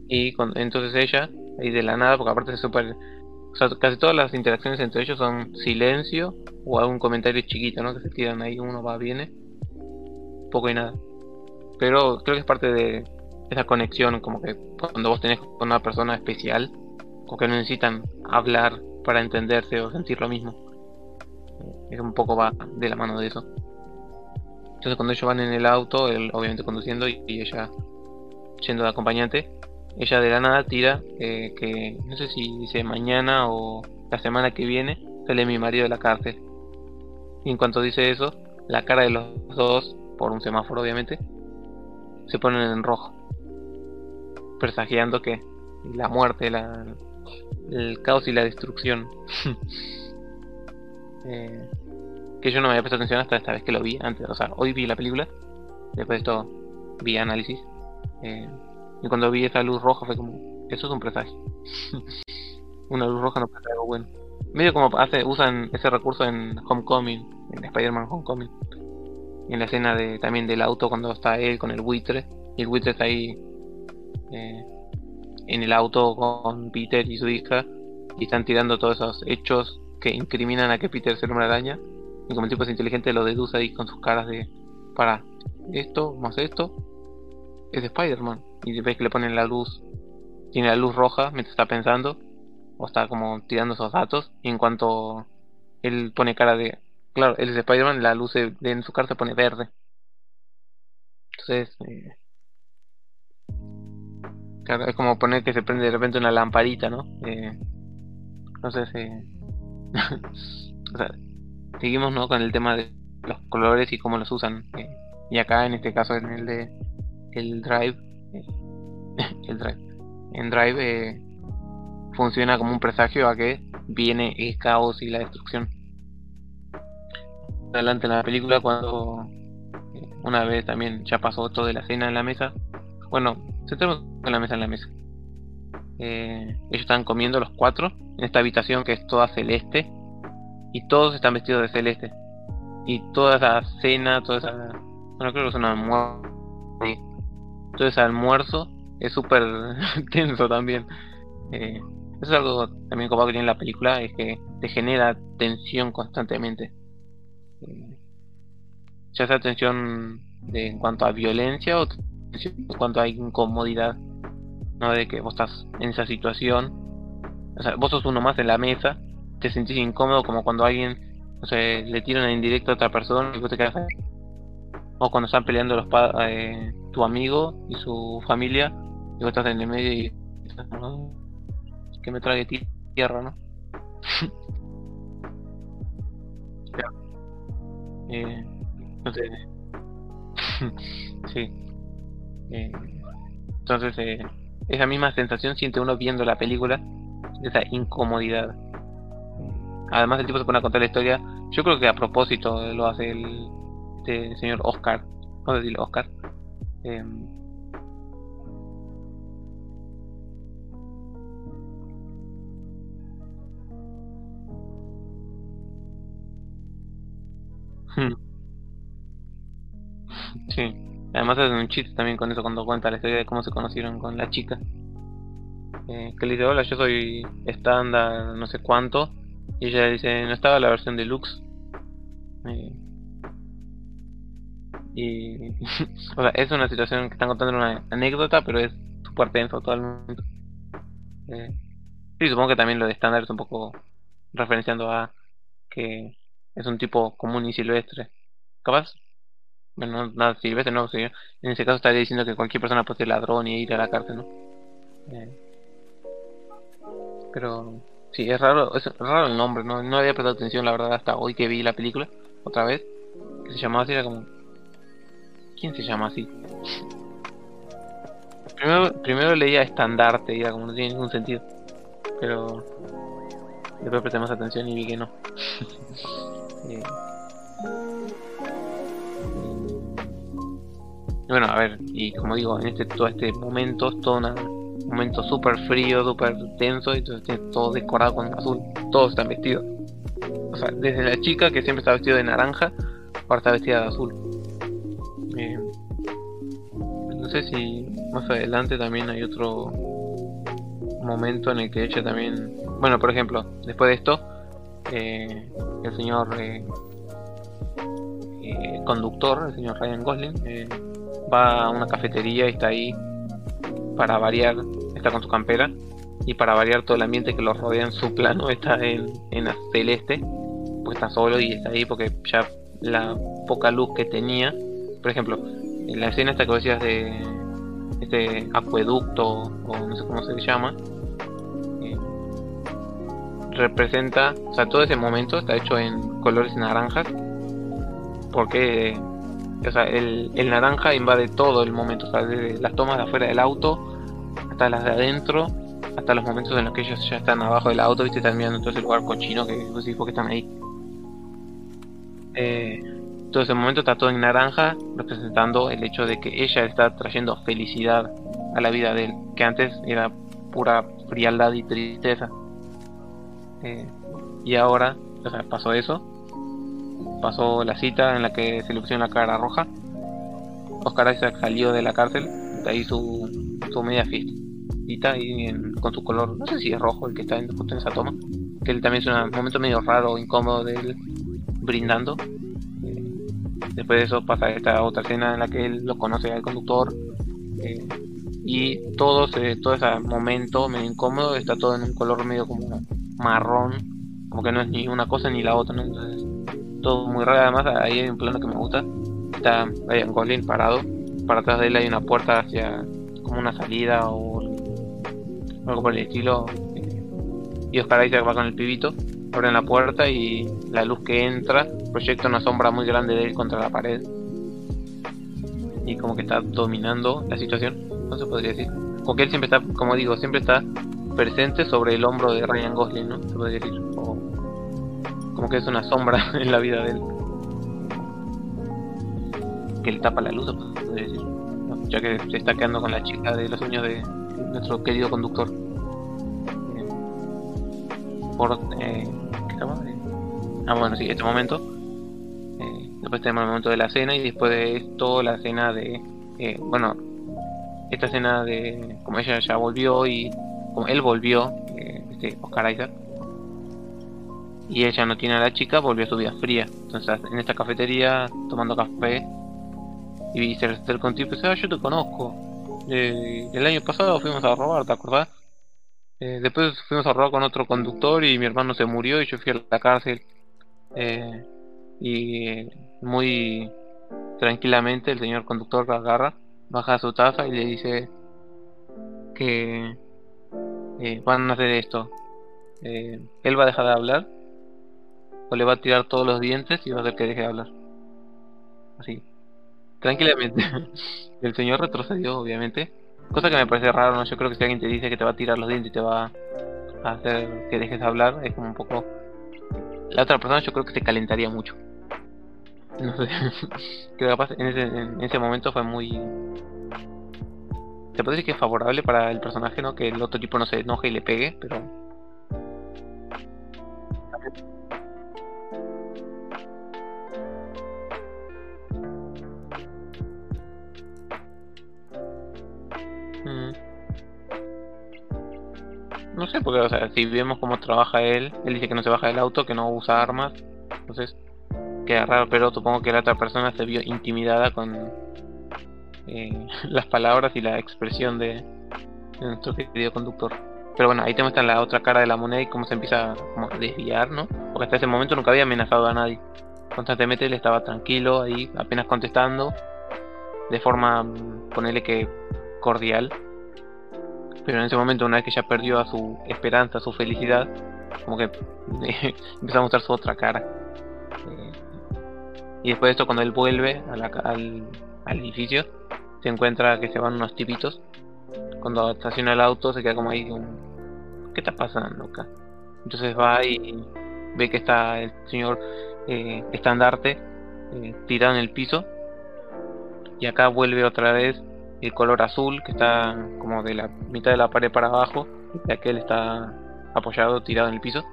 Y entonces ella, ahí de la nada, porque aparte es súper. O sea, casi todas las interacciones entre ellos son silencio o algún comentario chiquito, ¿no? Que se tiran ahí, uno va, viene, poco y nada. Pero creo que es parte de esa conexión, como que cuando vos tenés con una persona especial, o que no necesitan hablar para entenderse o sentir lo mismo. Es un poco va de la mano de eso. Entonces cuando ellos van en el auto, él obviamente conduciendo y, ella yendo de acompañante, ella de la nada tira eh, que no sé si dice mañana o la semana que viene sale mi marido de la cárcel. Y en cuanto dice eso, la cara de los dos, por un semáforo obviamente, se ponen en rojo. Presagiando que la muerte, la, el caos y la destrucción. Eh, que yo no me había prestado atención hasta esta vez que lo vi. Antes, o sea, hoy vi la película. Después de esto vi análisis. Eh, y cuando vi esa luz roja fue como, eso es un presagio. Una luz roja no pasa algo bueno. Medio como hace, usan ese recurso en Homecoming, en Spider-Man Homecoming. En la escena de también del auto cuando está él con el buitre. Y el buitre está ahí eh, en el auto con Peter y su hija y están tirando todos esos hechos que incriminan a que Peter sea una araña y como el tipo es inteligente lo deduce ahí con sus caras de para esto más esto es de Spider-Man y ves que le ponen la luz tiene la luz roja mientras está pensando o está como tirando esos datos y en cuanto él pone cara de claro él es de Spider-Man la luz en su cara se pone verde entonces eh, es como poner que se prende de repente una lamparita, ¿no? Eh, entonces, eh, o sea, seguimos ¿no? con el tema de los colores y cómo los usan. Eh, y acá en este caso en el de el drive, eh, el drive, en drive funciona como un presagio a que viene el caos y la destrucción. Adelante en la película cuando una vez también ya pasó todo de la cena en la mesa. Bueno, Sentemos en la mesa en la mesa. Eh, ellos están comiendo los cuatro en esta habitación que es toda celeste y todos están vestidos de celeste y toda esa cena, toda esa bueno creo que es un almuerzo, todo ese almuerzo es súper tenso también. Eh, eso es algo también como que tiene la película es que te genera tensión constantemente. Eh, ya sea tensión de, en cuanto a violencia o cuando hay incomodidad, ¿no? De que vos estás en esa situación, o sea, vos sos uno más en la mesa, te sentís incómodo como cuando alguien, no sé, le tiran en indirecto a otra persona y vos te quedas ahí. O cuando están peleando los eh, tu amigo y su familia y vos estás en el medio y que me trague tierra, ¿no? eh, no sé. sí. Eh, entonces, eh, esa misma sensación siente uno viendo la película, esa incomodidad. Además, el tipo se pone a contar la historia. Yo creo que a propósito lo hace el este señor Oscar. ¿Cómo decirlo? Oscar. Eh, sí. Además hacen un chiste también con eso cuando cuenta la historia de cómo se conocieron con la chica. Eh, que le dice, hola, yo soy estándar, no sé cuánto. Y ella dice, no estaba la versión deluxe. Eh, y... o sea, es una situación que están contando una anécdota, pero es súper tenso todo el mundo. Sí, supongo que también lo de estándar es un poco referenciando a que es un tipo común y silvestre. Capaz bueno, nada silvestre, no, sí. En ese caso estaría diciendo que cualquier persona puede ser ladrón y ir a la cárcel, ¿no? Eh, pero Sí, es raro, es raro el nombre, no, no había prestado atención la verdad hasta hoy que vi la película, otra vez, que se llamaba así, era como... ¿Quién se llama así? Primero, primero leía estandarte y era como no tiene ningún sentido. Pero después presté más atención y vi que no. Eh, bueno, a ver, y como digo, en este todo este momento es todo una- un momento súper frío, súper tenso, y entonces todo decorado con azul. Todos están vestidos. O sea, desde la chica que siempre está vestida de naranja, ahora está vestida de azul. Eh, no sé si más adelante también hay otro momento en el que ella también... Bueno, por ejemplo, después de esto, eh, el señor eh, eh, conductor, el señor Ryan Gosling, va a una cafetería y está ahí para variar, está con su campera y para variar todo el ambiente que lo rodea en su plano está en, en celeste, porque está solo y está ahí porque ya la poca luz que tenía, por ejemplo, en la escena esta que decías de este acueducto o no sé cómo se llama, eh, representa, o sea, todo ese momento está hecho en colores naranjas porque o sea, el, el naranja invade todo el momento, o sea, desde las tomas de afuera del auto hasta las de adentro, hasta los momentos en los que ellos ya están abajo del auto, viste, están mirando todo ese lugar cochino que vos decís, ¿por qué están ahí? Eh, todo ese momento está todo en naranja, representando el hecho de que ella está trayendo felicidad a la vida de él, que antes era pura frialdad y tristeza. Eh, y ahora, o sea, pasó eso, pasó la cita en la que se le pusieron la cara roja. Oscar Isaac salió de la cárcel, de ahí su, su media fiestita ahí en- con su color, no sé si es rojo el que está en, justo en esa toma, que él también es un momento medio raro, incómodo de él brindando. Eh, después de eso pasa esta otra escena en la que él lo conoce al conductor eh, y todo, se- todo ese momento medio incómodo está todo en un color medio como marrón, como que no es ni una cosa ni la otra, ¿no? Muy raro. Además, ahí hay un plano que me gusta. Está Ryan Gosling parado. Para atrás de él hay una puerta hacia como una salida o algo por el estilo. Y Oscar Isaac va con el pibito. Abren la puerta y la luz que entra proyecta una sombra muy grande de él contra la pared. Y como que está dominando la situación. No se podría decir. Como que él siempre está, como digo, siempre está presente sobre el hombro de Ryan Gosling, ¿no? Se podría decir. Como que es una sombra en la vida de él. Que le tapa la luz. ¿no? Ya que se está quedando con la chica de los sueños de nuestro querido conductor. Eh, Por, eh. Eh, ah, bueno, sí, este momento. Después tenemos el momento de la cena y después de esto la escena de... bueno, esta escena de como ella ya volvió y como él volvió, este Oscar Isaac, y ella no tiene a la chica, volvió a su vida fría. Entonces, en esta cafetería, tomando café, y se acerca un tipo y dice, ah, yo te conozco. Eh, el año pasado fuimos a robar, ¿te acordás? Eh, después fuimos a robar con otro conductor y mi hermano se murió y yo fui a la cárcel. Eh, y eh, muy tranquilamente el señor conductor agarra, baja su taza y le dice que van a hacer esto. Él va a dejar de hablar o le va a tirar todos los dientes y va a hacer que deje de hablar. Así. Tranquilamente. el señor retrocedió, obviamente. Cosa que me parece raro, ¿no? Yo creo que si alguien te dice que te va a tirar los dientes y te va a hacer que dejes de hablar, es como un poco... La otra persona yo creo que se calentaría mucho. No sé. Creo que en ese, en ese momento fue muy... Se puede decir que es favorable para el personaje, ¿no? Que el otro tipo no se enoje y le pegue, pero Sé, porque, o sea, si vemos cómo trabaja él, él dice que no se baja del auto, que no usa armas, entonces queda raro, pero supongo que la otra persona se vio intimidada con eh, las palabras y la expresión de, nuestro querido conductor. Pero bueno, ahí te muestran la otra cara de la moneda y cómo se empieza a desviar, ¿no? Porque hasta ese momento nunca había amenazado a nadie. Constantemente él estaba tranquilo ahí, apenas contestando, de forma, mm, ponele que cordial. Pero en ese momento, una vez que ya perdió a su esperanza, su felicidad, como que empieza a mostrar su otra cara. Eh, y después de esto, cuando él vuelve a al, al edificio, se encuentra que se van unos tipitos. Cuando estaciona el auto, se queda como ahí, ¿qué está pasando acá? Entonces va y ve que está el señor eh, estandarte eh, tirado en el piso. Y acá vuelve otra vez el color azul que está como de la mitad de la pared para abajo. Ya que él está apoyado, tirado en el piso.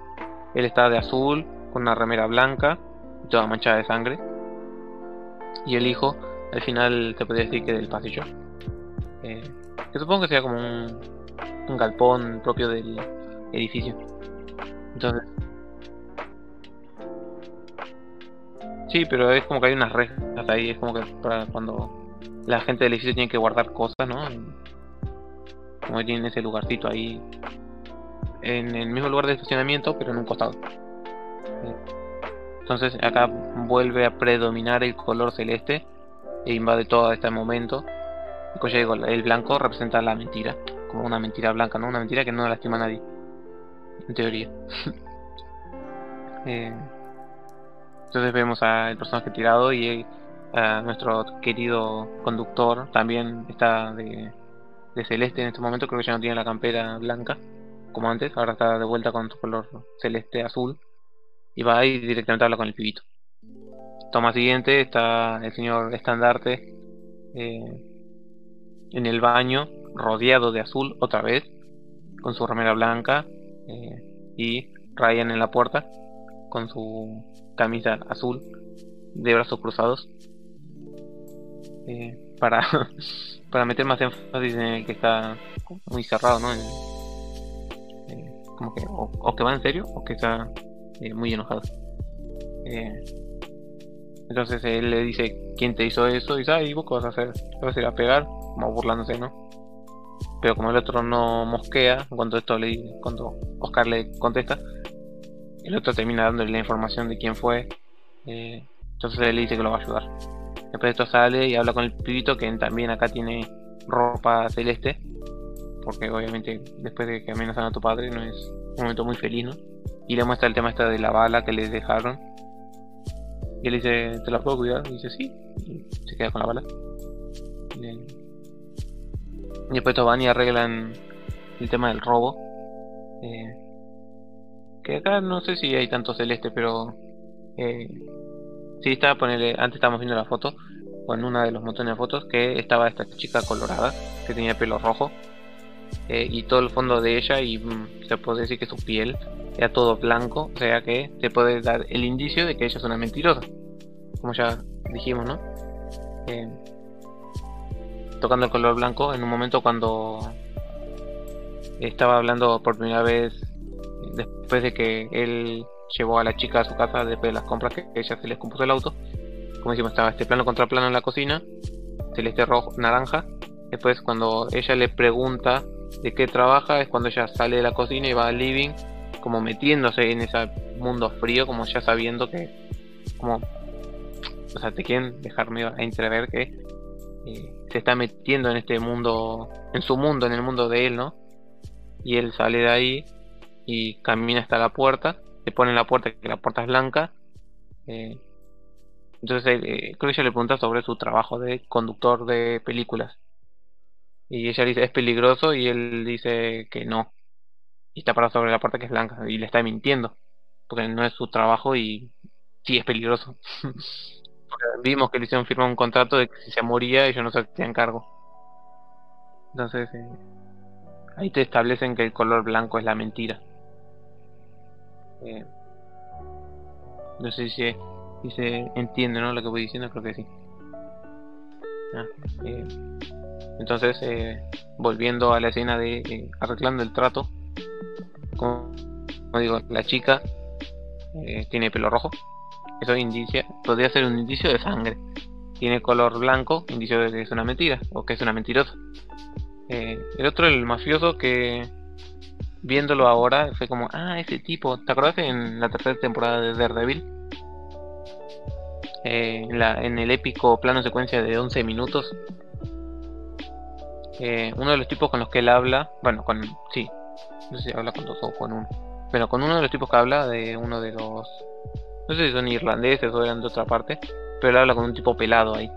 Él está de azul, con una remera blanca y toda manchada de sangre. Y el hijo, al final se podría decir que del pasillo. Eh, que supongo que sea como un, un galpón propio del edificio. Entonces. Sí, pero es como que hay unas rejas ahí, es como que para cuando la gente del edificio tiene que guardar cosas, ¿no? Como tienen ese lugarcito ahí. En el mismo lugar de estacionamiento, pero en un costado. Eh, Entonces acá vuelve a predominar el color celeste e invade todo este momento. Y cuando llega el blanco representa la mentira, como una mentira blanca, ¿no? Una mentira que no lastima a nadie, en teoría. Eh, entonces vemos al personaje tirado y eh, nuestro querido conductor también está de, celeste en este momento, creo que ya no tiene la campera blanca como antes, ahora está de vuelta con su color celeste azul y va ahí directamente a hablar con el pibito. Toma siguiente está el señor estandarte eh, en el baño, rodeado de azul otra vez, con su remera blanca eh, y Ryan en la puerta con su camisa azul de brazos cruzados eh, para para meter más énfasis en el que está muy cerrado, ¿no? Como que o, que va en serio o que está eh, muy enojado. Eh, entonces él le dice quién te hizo eso y dice, ay, ¿vos qué vas a hacer? ¿Te vas a ir a pegar? Como burlándose, ¿no? Pero como el otro no mosquea, cuando esto le cuando Oscar le contesta, el otro termina dándole la información de quién fue. entonces él le dice que lo va a ayudar. Después de esto sale y habla con el pibito que también acá tiene ropa celeste. Porque obviamente después de que amenazan a tu padre no es un momento muy feliz, ¿no? Y le muestra el tema este de la bala que le dejaron. Y él dice, ¿te la puedo cuidar? Y dice, sí. Y se queda con la bala. Y después estos van y arreglan el tema del robo. Eh, que acá no sé si hay tanto celeste, pero... Eh, sí, estaba ponerle, antes estábamos viendo la foto, o en una de los montones de fotos, que estaba esta chica colorada, que tenía pelo rojo. eh, y todo el fondo de ella, y mm, se puede decir que su piel era todo blanco, o sea que te puede dar el indicio de que ella es una mentirosa, como ya dijimos, ¿no? Eh, tocando el color blanco en un momento cuando estaba hablando por primera vez después de que él llevó a la chica a su casa después de las compras que ella se les compuso el auto. Como decimos, estaba este plano contra plano en la cocina, celeste rojo, naranja. Después cuando ella le pregunta de qué trabaja es cuando ella sale de la cocina y va al living, como metiéndose en ese mundo frío, como ya sabiendo que, como, o sea, te quieren dejar medio a entrever que eh, se está metiendo en este mundo, en su mundo, en el mundo de él, ¿no? Y él sale de ahí y camina hasta la puerta, le pone en la puerta que la puerta es blanca. eh, entonces él, eh, creo que ella le pregunta sobre su trabajo de conductor de películas. Y ella dice, es peligroso y él dice que no. Y está parado sobre la puerta que es blanca y le está mintiendo. Porque no es su trabajo y sí es peligroso. Vimos que le hicieron firmar un contrato de que si se moría ellos no se hacían cargo. Entonces eh, ahí te establecen que el color blanco es la mentira. No sé si se, entiende ¿no? lo que voy diciendo, creo que sí. Ah, eh, entonces, eh, volviendo a la escena de eh, arreglando el trato, como, digo, la chica tiene pelo rojo, eso indicia, podría ser un indicio de sangre. Tiene color blanco, indicio de que es una mentira, o que es una mentirosa. El otro, el mafioso, que viéndolo ahora fue como, ah, ese tipo, ¿te acuerdas en la tercera temporada de Daredevil? Eh, en, en el épico plano secuencia de 11 minutos, eh, uno de los tipos con los que él habla, bueno, con, sí, no sé si habla con dos o con uno, bueno, con uno de los tipos que habla, de uno de los, no sé si son irlandeses o eran de otra parte, pero él habla con un tipo pelado ahí.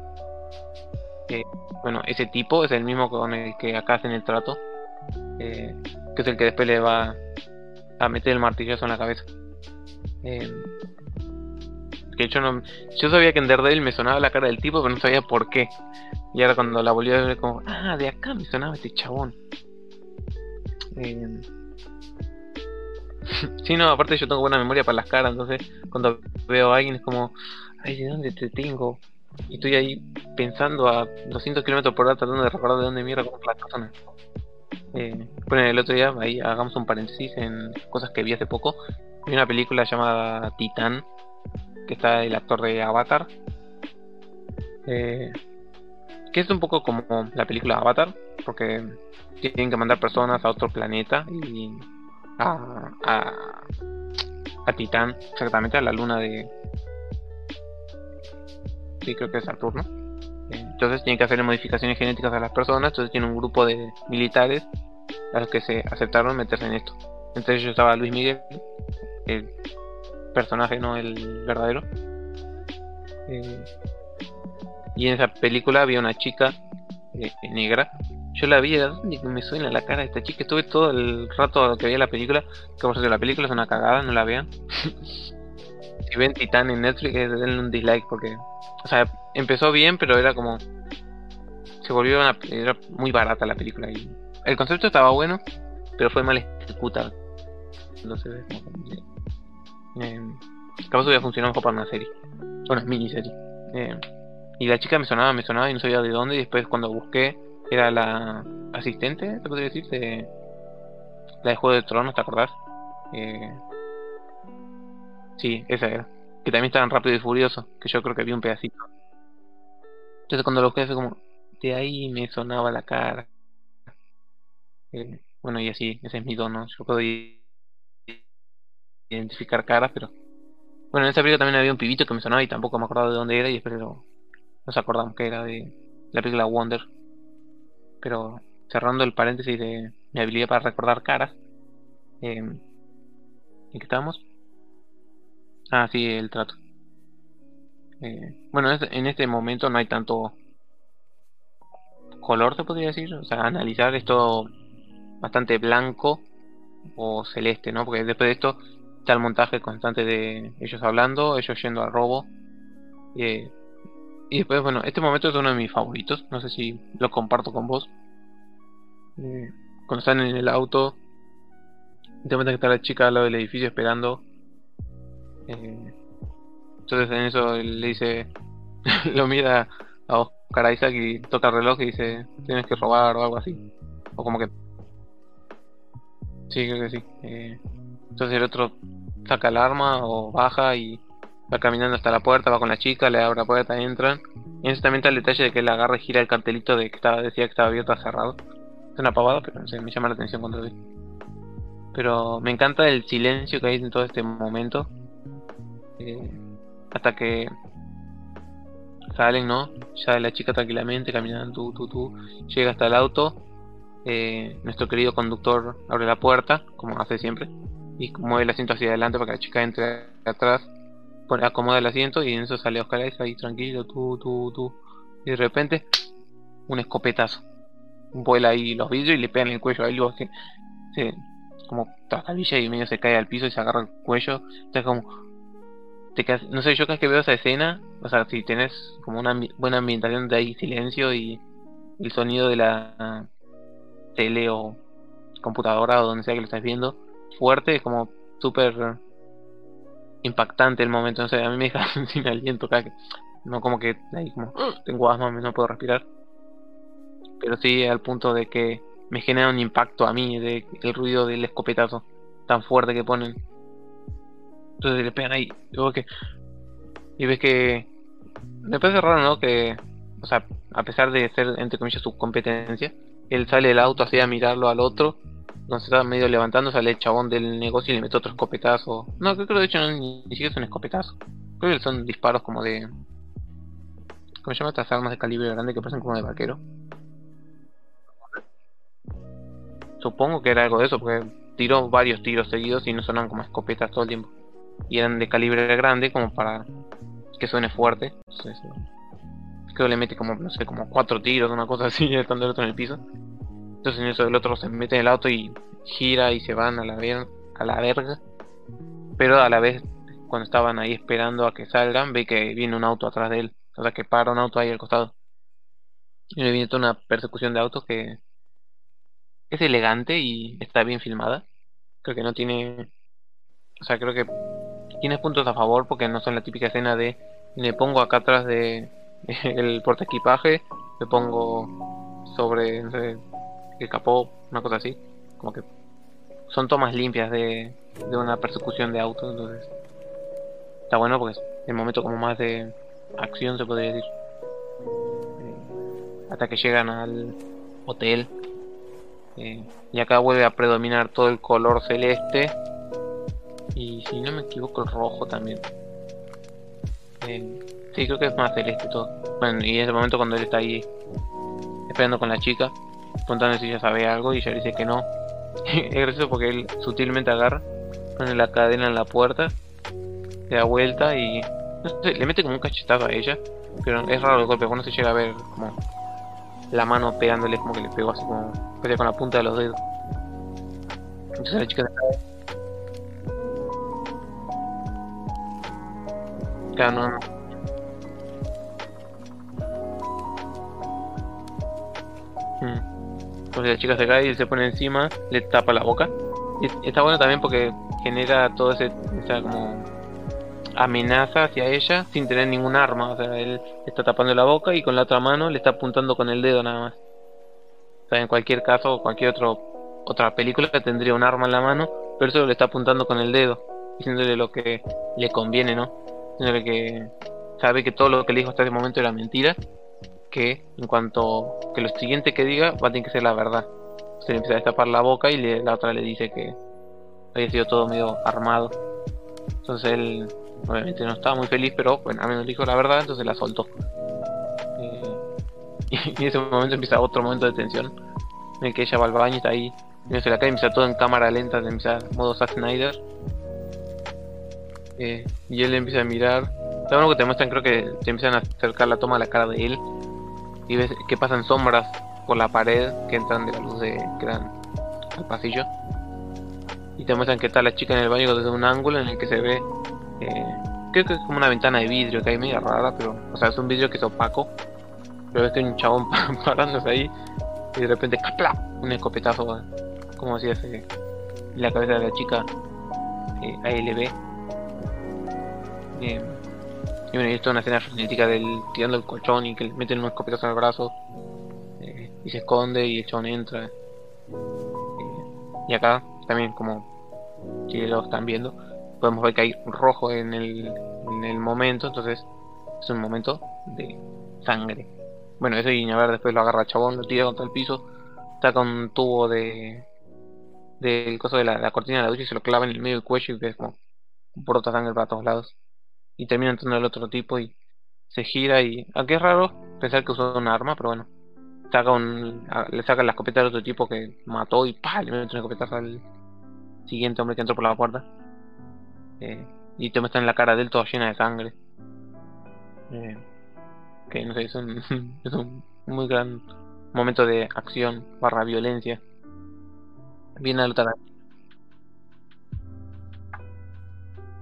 Eh, bueno, ese tipo es el mismo con el que acá hacen el trato, eh, que es el que después le va a meter el martillazo en la cabeza. Eh, que yo no, yo sabía que en Daredevil me sonaba la cara del tipo, pero no sabía por qué. Y ahora cuando la volví a ver como, ah, de acá me sonaba este chabón. Eh... sí, no, aparte yo tengo buena memoria para las caras, entonces cuando veo a alguien es como, ay, ¿de dónde te tengo? Y estoy ahí pensando a 200 kilómetros por hora tratando de recordar de dónde mierda como la persona. Eh, bueno, el otro día, ahí hagamos un paréntesis en cosas que vi hace poco. Vi una película llamada Titán, que está el actor de Avatar. Eh, que es un poco como la película Avatar, porque tienen que mandar personas a otro planeta y a, a, Titán, exactamente a la luna de... Sí, creo que es Saturno. Entonces tienen que hacer modificaciones genéticas a las personas, entonces tiene un grupo de militares a los que se aceptaron meterse en esto. Entre ellos estaba Luis Miguel, el personaje, no el verdadero. Eh, y en esa película había una chica eh, negra. Yo la vi, ¿dónde me suena la cara de esta chica? Estuve todo el rato que veía la película. Por cierto, la película es una cagada, no la vean. si ven Titán en Netflix, eh, denle un dislike porque. O sea, empezó bien, pero era como. Se volvió una. Era muy barata la película. Y el concepto estaba bueno, pero fue mal ejecutado. Entonces, eh, capaz hubiera funcionado mejor para una serie. Bueno, miniserie. Eh, y la chica me sonaba, me sonaba y no sabía de dónde. Y después cuando busqué, era la asistente, te podría decir, de la de Juego de Tronos, ¿te acordás? Eh, sí, esa era. Que también estaba en Rápido y Furioso, que yo creo que vi un pedacito. Entonces cuando lo busqué fue como, de ahí me sonaba la cara. Eh, bueno, y así, ese es mi dono. Yo puedo identificar caras, pero... Bueno, en esa película también había un pibito que me sonaba y tampoco me acordaba de dónde era y después lo, nos acordamos que era de la película Wonder. Pero cerrando el paréntesis de mi habilidad para recordar caras. Eh, ¿En qué estábamos? Ah, sí, el trato. Eh, bueno, en este momento no hay tanto color, se podría decir. O sea, analizar esto bastante blanco o celeste, ¿no? Porque después de esto está el montaje constante de ellos hablando, ellos yendo al robo. Eh, y después, bueno, este momento es uno de mis favoritos. No sé si lo comparto con vos. Eh, cuando están en el auto, te cuenta que está la chica al lado del edificio esperando. Eh, entonces en eso le dice, lo mira a Oscar Isaac y toca el reloj y dice, tienes que robar o algo así. O como que... Sí, creo que sí. Eh, entonces el otro saca el arma o baja y va caminando hasta la puerta, va con la chica, le abre la puerta, entran. Y eso también está el detalle de que él agarra y gira el cartelito de que estaba, decía que estaba abierto o cerrado. Es una pavada, pero no sé, me llama la atención cuando lo vi. Pero me encanta el silencio que hay en todo este momento. Hasta que salen, ¿no? Ya la chica tranquilamente caminando, tú, tú, tú. Llega hasta el auto. Eh, nuestro querido conductor abre la puerta, como hace siempre. Y mueve el asiento hacia adelante para que la chica entre atrás acomoda el asiento y en eso sale Oscar Isaac ahí tranquilo, tú, tú, tú. Y de repente, un escopetazo. Vuela ahí los vidrios y le pegan el cuello. Ahí luego que se, como trastabilla y medio se cae al piso y se agarra el cuello. Entonces como te no sé, yo cada vez que veo esa escena, o sea, si tenés como una buena ambientación de ahí silencio y el sonido de la tele o computadora o donde sea que lo estés viendo fuerte, es como súper impactante el momento, no sé, a mí me deja sin aliento, cada que, no como que ahí como tengo asma, no puedo respirar, pero sí al punto de que me genera un impacto a mí de el ruido del escopetazo tan fuerte que ponen. Entonces le pegan ahí, luego que y ves que me parece raro, ¿no? Que o sea, a pesar de ser entre comillas su competencia, él sale del auto así a mirarlo al otro cuando se estaba medio levantando, sale el chabón del negocio y le mete otro escopetazo. No, creo que de hecho no, ni, siquiera es un. Creo que son disparos como de. ¿Cómo se llama estas armas de calibre grande que parecen como de vaquero? Supongo que era algo de eso, porque tiró varios tiros seguidos y no sonaban como escopetas todo el tiempo. Y eran de calibre grande como para que suene fuerte. Creo que le mete como, no sé, como cuatro tiros, una cosa así, estando el otro en el piso. Entonces en eso el otro se mete en el auto y gira y se van a la, ver a la verga. Pero a la vez, cuando estaban ahí esperando a que salgan, ve que viene un auto atrás de él. O sea que para un auto ahí al costado. Y le viene toda una persecución de autos que es elegante y está bien filmada. Creo que no tiene. O sea, creo que tiene puntos a favor porque no son la típica escena de me pongo acá atrás de el porta equipaje, me pongo sobre el capó, una cosa así. Como que son tomas limpias de, de una persecución de autos, entonces está bueno porque es el momento como más de acción se podría decir. Eh, hasta que llegan al hotel eh, y acá vuelve a predominar todo el color celeste. Y si no me equivoco, el rojo también. Eh, sí, creo que es más celeste todo. Bueno, y en ese momento cuando él está ahí esperando con la chica, preguntando si ella sabe algo y ella dice que no. es gracioso porque él sutilmente agarra, pone la cadena en la puerta, le da vuelta y no sé, le mete como un cachetazo a ella. Pero es raro el golpe, cuando se llega a ver como la mano pegándole como que le pegó así como con la punta de los dedos. Entonces la chica se cae. Claro, no, no. Hmm. Entonces la chica se cae y se pone encima, le tapa la boca. Y está bueno también porque genera ese, esa como amenaza hacia ella sin tener ningún arma. O sea, él está tapando la boca y con la otra mano le está apuntando con el dedo nada más. O sea, en cualquier caso, cualquier otro, otra película tendría un arma en la mano, pero eso le está apuntando con el dedo, diciéndole lo que le conviene, ¿no? Diciéndole que sabe que todo lo que le dijo hasta ese momento era mentira, que en cuanto que lo siguiente que diga va a tener que ser la verdad. Se le empieza a destapar la boca y la otra le dice que había sido todo medio armado. Entonces él obviamente no estaba muy feliz, pero bueno, a menos dijo la verdad, entonces la soltó. Eh, y en ese momento empieza otro momento de tensión, en el que ella va al baño y está ahí, y se la cae, empieza todo en cámara lenta, empieza modo Zack Snyder. Eh, y él empieza a mirar. Lo que te muestran, creo que te empiezan a acercar la toma a la cara de él. Y ves que pasan sombras por la pared que entran de la luz de que dan al pasillo. Y te muestran que está la chica en el baño desde un ángulo en el que se ve eh, creo que es como una ventana de vidrio que hay media rara, pero, o sea, es un vidrio que es opaco. Pero ves que hay un chabón parándose ahí y de repente ¡capla! un escopetazo, como si hace la cabeza de la chica eh, ALB. Eh, y bueno, esto es una escena frenética del tirando el colchón y que le meten un escopetazo en el brazo eh, y se esconde y el chabón entra. Eh, y acá también como si lo están viendo podemos ver que hay rojo en el, en el momento, entonces es un momento de sangre. Bueno, eso y a ver, después lo agarra el chabón, lo tira contra el piso, con un tubo de del coso de la, cortina de la ducha y se lo clava en el medio del cuello y ves como brota sangre para todos lados. Y termina entrando el otro tipo y se gira y... Aunque es raro pensar que usó un arma, pero bueno. Saca un, le saca la escopeta al otro tipo que mató y ¡pah! le mete una escopeta al siguiente hombre que entró por la puerta. Eh, y te muestran la cara de él toda llena de sangre. Eh, que no sé, es un, es un muy gran momento de acción barra violencia. Bien alta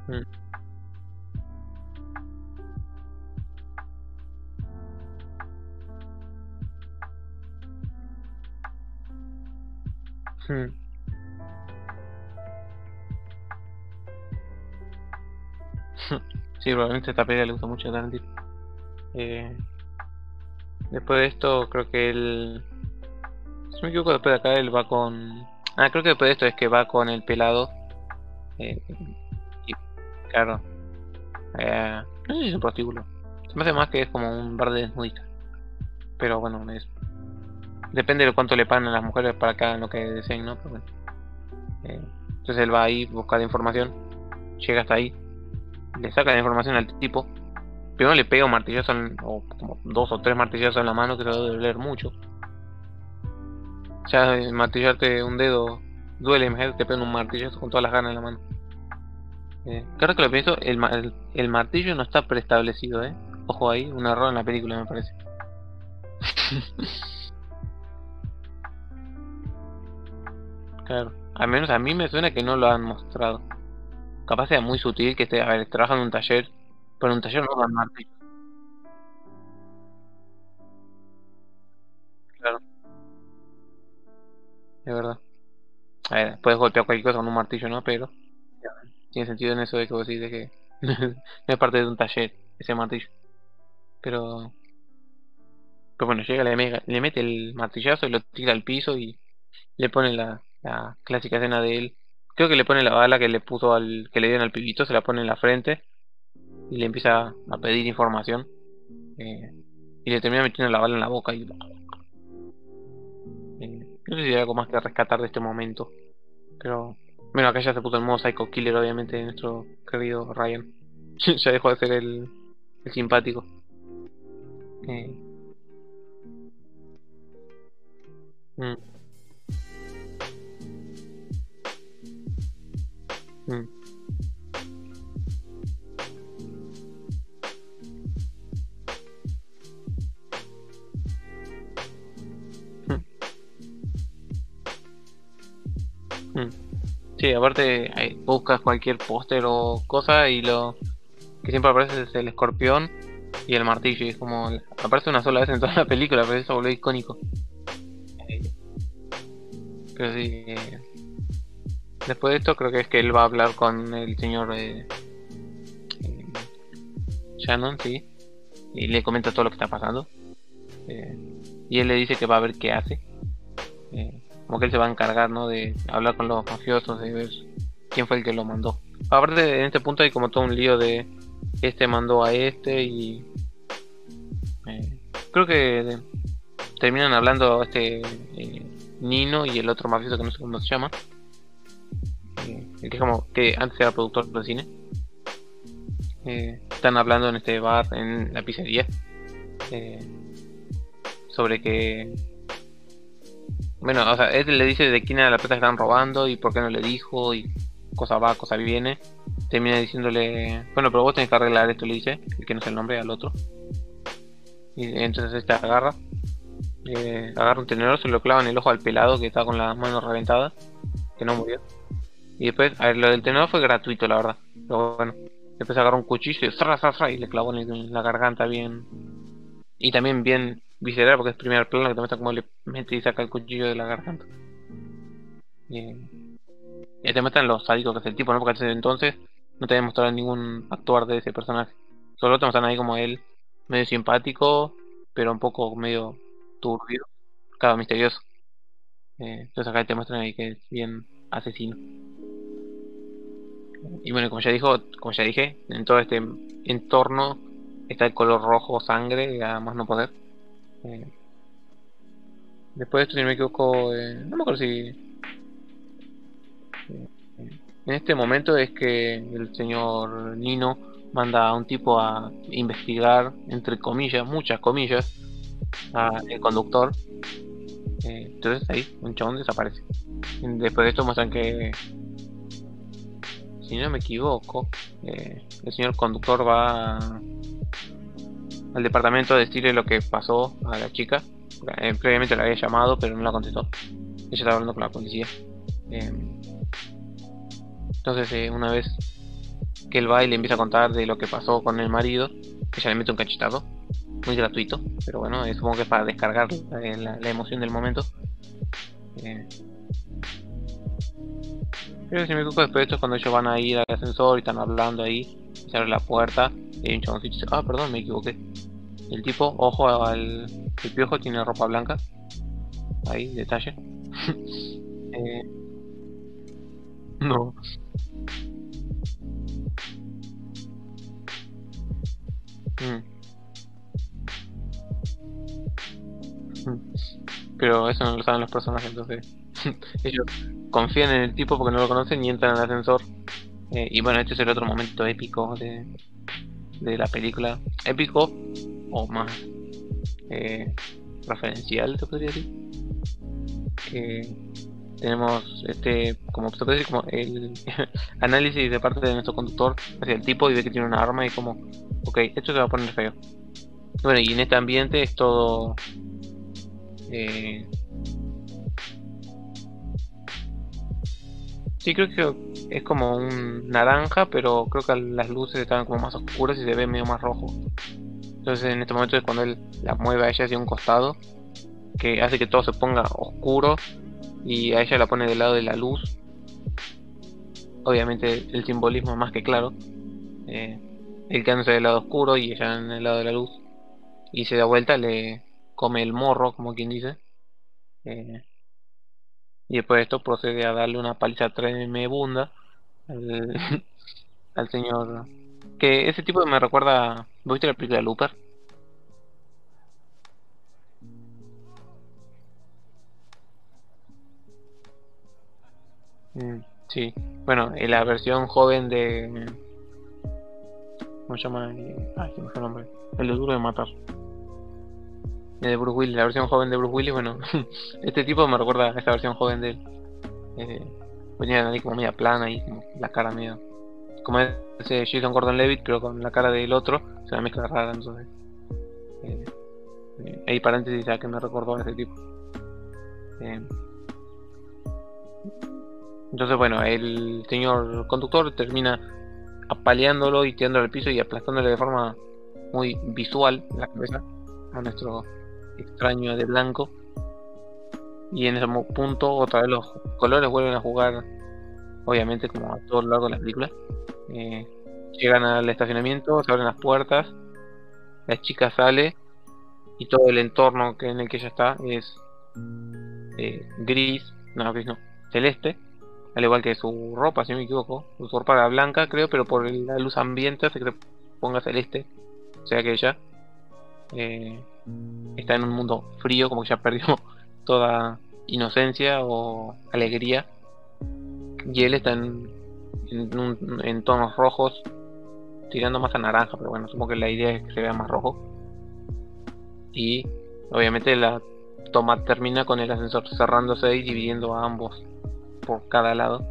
mm. Hmm. sí, probablemente esta pelea le gusta mucho a Tarantino. Eh, después de esto, creo que él. Si me equivoco, después de acá él va con. Ah, creo que después de esto es que va con el pelado. Eh, y, claro. Eh, no sé si es un prostíbulo. Se me hace más que es como un bar de desnudistas. Pero bueno, es. Depende de cuánto le pagan a las mujeres para cada lo que deseen, ¿no? Pero bueno. Eh, entonces él va ahí, busca la información. Llega hasta ahí le saca la información al tipo. Primero le pega un martillazo, o como dos o tres martillazos en la mano que se va a doler mucho. Ya martillarte un dedo duele, imagínate te pegan un martillo con todas las ganas en la mano. Eh, claro que lo pienso, el, el, el martillo no está preestablecido, eh. Ojo ahí, un error en la película me parece. claro, al menos a mí me suena que no lo han mostrado. Capaz sea muy sutil que esté, a ver, trabajan en un taller, pero en un taller no dan martillo. Claro, es verdad. A ver, puedes golpear cualquier cosa con un martillo, ¿no? Pero tiene sentido en eso de que vos decís de que no es parte de un taller ese martillo. Pero, pero bueno, llega, le, mega- le mete el martillazo y lo tira al piso y le pone la, la clásica escena de él. Creo que le pone la bala que le puso al que le dieron al pibito, se la pone en la frente y le empieza a pedir información. eh, y le termina metiendo la bala en la boca y eh, no sé si hay algo más que rescatar de este momento. Pero bueno, acá ya se puso en modo Psycho Killer, obviamente, nuestro querido Ryan. ya dejó de ser el, el simpático. Eh. Mm. Mm. Sí, aparte ahí buscas cualquier póster o cosa y lo que siempre aparece es el escorpión y el martillo y es como aparece una sola vez en toda la película, pero eso volvió icónico. Eh, Pero sí, eh, después de esto creo que es que él va a hablar con el señor eh, Shannon, sí, y le comenta todo lo que está pasando. Eh, y él le dice que va a ver qué hace. Eh, como que él se va a encargar, ¿no? De hablar con los mafiosos, de ver quién fue el que lo mandó. Aparte, en este punto hay como todo un lío de este mandó a este y eh, creo que terminan hablando este Nino y el otro mafioso que no sé cómo se llama. Que es como que antes era productor de cine. Eh, están hablando en este bar, en la pizzería, eh, sobre que bueno, o sea, él le dice de quién era la plata que estaban robando y por qué no le dijo y cosa va, cosa viene. Termina diciéndole, bueno, pero vos tenés que arreglar esto, le dice, el que no sé el nombre al otro. Y entonces este agarra, eh, agarra un tenedor, se lo clava en el ojo al pelado que estaba con la mano reventada, que no murió. Y después, a ver, lo del tenedor fue gratuito, la verdad. Pero bueno, después agarra un cuchillo y, ¡zra, zra, y le clavó en, la garganta bien. Y también bien visceral, porque es primer plano que te muestra cómo le mete y saca el cuchillo de la garganta. Y, y te muestran los sádicos que es el tipo, ¿no? Porque hasta entonces no te habían mostrado ningún actuar de ese personaje. Solo te muestran ahí como él, medio simpático, pero un poco medio turbio, cada misterioso. Eh, entonces acá te muestran ahí que es bien asesino. Y bueno, como ya dijo, como ya dije, en todo este entorno está el color rojo sangre, a más no poder. Eh, después de esto, si me equivoco, eh, no me acuerdo si. eh, en este momento es que el señor Nino manda a un tipo a investigar, entre comillas, muchas comillas, al conductor. Entonces ahí, un chabón desaparece. Después de esto muestran que, si no me equivoco, eh, el señor conductor va al departamento a decirle lo que pasó a la chica. Eh, previamente la había llamado, pero no la contestó. Ella estaba hablando con la policía. Eh, entonces, eh, una vez que él va y le empieza a contar de lo que pasó con el marido, ella le mete un cachetazo. Muy gratuito, pero bueno, eh, supongo que es para descargar eh, la, la emoción del momento. Eh, pero si me equivoco, después de esto es cuando ellos van a ir al ascensor y están hablando ahí, y se abre la puerta, y hay un chaboncito y dice, ah, perdón, me equivoqué. El tipo, ojo al el piojo, tiene ropa blanca. Ahí, detalle. Eh, no. Mm. Pero eso no lo saben los personajes, entonces ellos confían en el tipo porque no lo conocen y entran al ascensor. Eh, y bueno, este es el otro momento épico de, de la película. Épico o más eh, referencial, se podría decir. Que tenemos este como se puede decir como el análisis de parte de nuestro conductor hacia el tipo y ve que tiene una arma y como ok esto se va a poner feo bueno y en este ambiente es todo eh, sí creo que es como un naranja pero creo que las luces están como más oscuras y se ve medio más rojo entonces en este momento es cuando él la mueve a ella hacia un costado que hace que todo se ponga oscuro y a ella la pone del lado de la luz. Obviamente el simbolismo es más que claro. Eh, él quedándose del lado oscuro y ella en el lado de la luz. Y se da vuelta, le come el morro, como quien dice. Eh, y después de esto procede a darle una paliza tremenda al, señor. Que ese tipo me recuerda. ¿Viste la película Looper? Mm, sí, bueno, en la versión joven de. ¿Cómo se llama? Eh, ay, ¿qué nombre? El de Duro de Matar. De Bruce Willis, la versión joven de Bruce Willis. Bueno, este tipo me recuerda a esta versión joven de él. Eh, nariz como media plana y como la cara media. Como ese Jason Gordon Levitt, pero con la cara del otro, se mezcla rara. Entonces, eh, eh, hay paréntesis ya que me recordó a ese tipo. Eh, entonces, bueno, el señor conductor termina apaleándolo y tirándolo al piso y aplastándole de forma muy visual la cabeza a nuestro extraño de blanco. Y en ese punto, otra vez los colores vuelven a jugar, obviamente, como a todo lo largo de la película. Eh, llegan al estacionamiento, se abren las puertas, la chica sale y todo el entorno que en el que ella está es eh, gris, no, gris no, celeste al igual que su ropa, si no me equivoco. Su ropa era blanca, creo, pero por la luz ambiente hace que se ponga celeste. O sea que ella eh, está en un mundo frío, como que ya perdió toda inocencia o alegría. Y él está en, en, tonos rojos, tirando más a naranja, pero bueno, supongo que la idea es que se vea más rojo. Y obviamente la toma termina con el ascensor cerrándose y dividiendo a ambos por cada lado.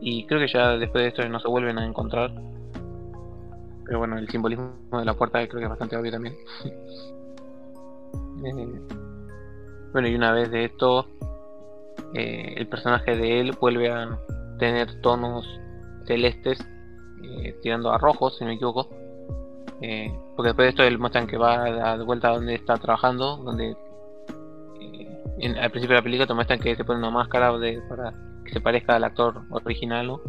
Y creo que ya después de esto no se vuelven a encontrar. Pero bueno, el simbolismo de la puerta creo que es bastante obvio también. Eh, bueno, y una vez de esto, eh, el personaje de él vuelve a tener tonos celestes, eh, tirando a rojos, si no me equivoco. porque después de esto, él muestran que va de vuelta a donde está trabajando, donde al principio de la película te muestran que se pone una máscara de, para que se parezca al actor original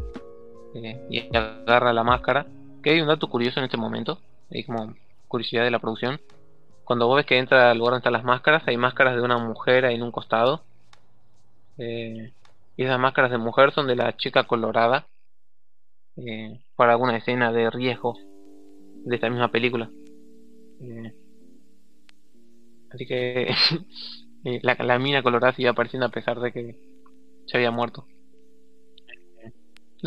y agarra la máscara. Hay un dato curioso en este momento, hay como curiosidad de la producción. Cuando vos ves que entra al lugar donde están las máscaras, hay máscaras de una mujer ahí en un costado. Eh, y esas máscaras de mujer son de la chica colorada. Eh, para alguna escena de riesgo de esta misma película. así que la, mina colorada sigue apareciendo a pesar de que se había muerto.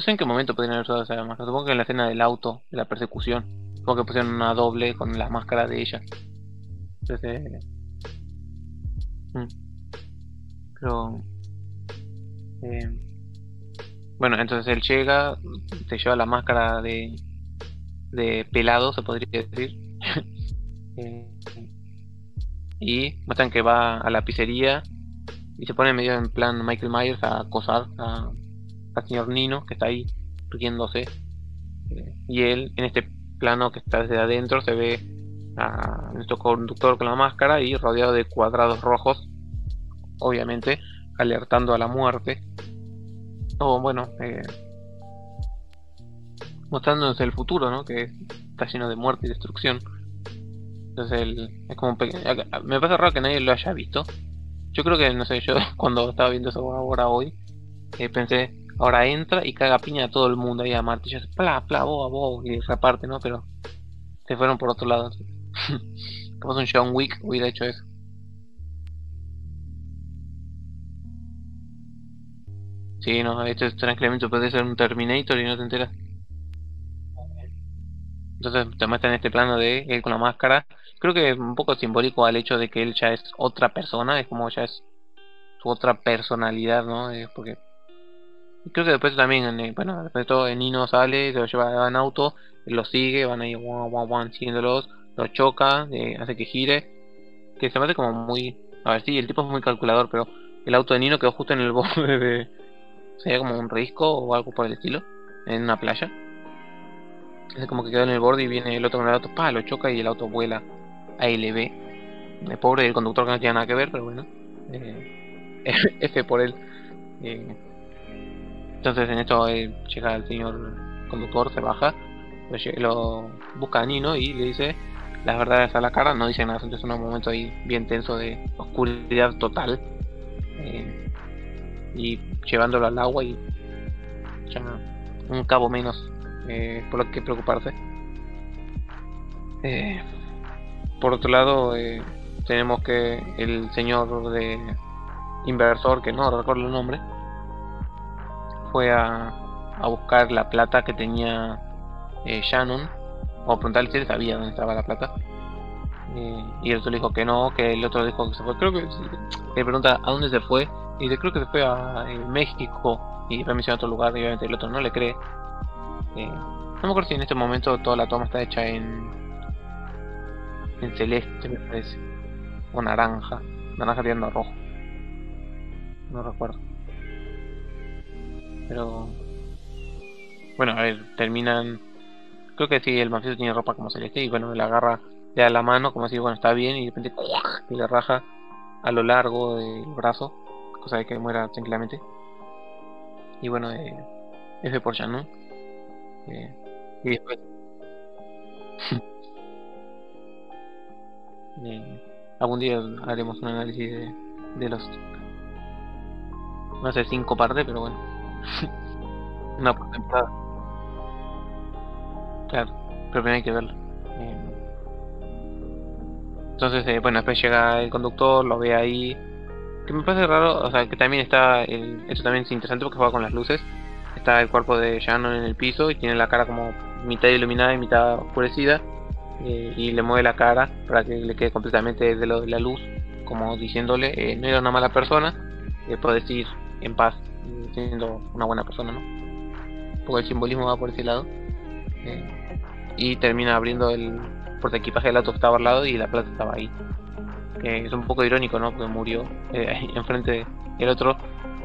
No sé en qué momento podrían haber usado esa máscara. Supongo que en la escena del auto, de la persecución. Supongo que pusieron una doble con la máscara de ella. Entonces. Mm. Pero. Eh, bueno, entonces él llega, se lleva la máscara de. de pelado, se podría decir. eh, y muestran que va a la pizzería y se pone medio en plan Michael Myers a acosar al señor Nino que está ahí riéndose y él en este plano que está desde adentro se ve a nuestro conductor con la máscara y rodeado de cuadrados rojos obviamente alertando a la muerte o bueno eh, mostrándonos el futuro ¿no? que está lleno de muerte y destrucción entonces el, es como me pasa raro que nadie lo haya visto. Yo creo que, no sé, yo cuando estaba viendo eso ahora hoy, eh, pensé, ahora entra y caga piña a todo el mundo ahí a martillos, pla, pla, boa, boa, y reparte, ¿no? Pero se fueron por otro lado. Como un John Wick hubiera hecho eso. Sí, no, esto es tranquilamente puede ser un Terminator y no te enteras. Entonces te muestran este plano de él con la máscara. Creo que es un poco simbólico al hecho de que él ya es otra persona, es como ya es su otra personalidad, ¿no? Eh, porque creo que después también, eh, bueno, después de todo, Nino sale, se lo lleva en auto, lo sigue, van ahí, guau, guau, guau, siguiéndolos, lo choca, eh, hace que gire, que se me hace como muy, a ver, sí, el tipo es muy calculador, pero el auto de Nino quedó justo en el borde de, sería como un risco o algo por el estilo, en una playa. Es como que quedó en el borde y viene el otro con el auto, pa, lo choca y el auto vuela a LB. El pobre del conductor que no tiene nada que ver, pero bueno. Eh, F por él. Eh, entonces en esto eh, llega el señor conductor, se baja, lo, busca a Nino y le dice las verdades a la cara, no dice nada, entonces es un momento ahí bien tenso de oscuridad total. Eh, y llevándolo al agua y ya un cabo menos eh, por lo que preocuparse. Por otro lado, tenemos que el señor de inversor, que no recuerdo el nombre, fue a, a buscar la plata que tenía eh, Shannon, o a preguntarle si él sabía dónde estaba la plata. Eh, y el otro le dijo que no, que el otro dijo que se fue. Creo que le pregunta a dónde se fue. Y dice, creo que se fue a eh, México. Y después menciona otro lugar. Y obviamente el otro no le cree. No me acuerdo si en este momento toda la toma está hecha en. En celeste, me parece. O naranja. Naranja tirando a rojo. No recuerdo. Pero. Bueno, a ver, terminan. Creo que sí, el mafioso tiene ropa como celeste. Y bueno, le agarra le da la mano, como decir, bueno, está bien, y de repente y le raja a lo largo del brazo, cosa de que muera tranquilamente. Y bueno, eh, F por Shannon. Eh, y después. eh, algún día haremos un análisis de, de los. No sé, cinco partes, pero bueno. Una por temporada. Claro, pero primero hay que verlo. Eh, entonces, eh, bueno, después llega el conductor, lo ve ahí. Que me parece raro, o sea, que también está. El, eso también es interesante porque juega con las luces. Está el cuerpo de Shannon en el piso y tiene la cara como mitad iluminada y mitad oscurecida. eh, y le mueve la cara para que le quede completamente de lo de la luz, como diciéndole: eh, No era una mala persona, eh, puedes ir en paz, siendo una buena persona, ¿no? Porque el simbolismo va por ese lado. Eh, y termina abriendo el porta equipaje del auto estaba al lado y la plata estaba ahí. Que es un poco irónico, ¿no? Porque murió eh, enfrente del otro,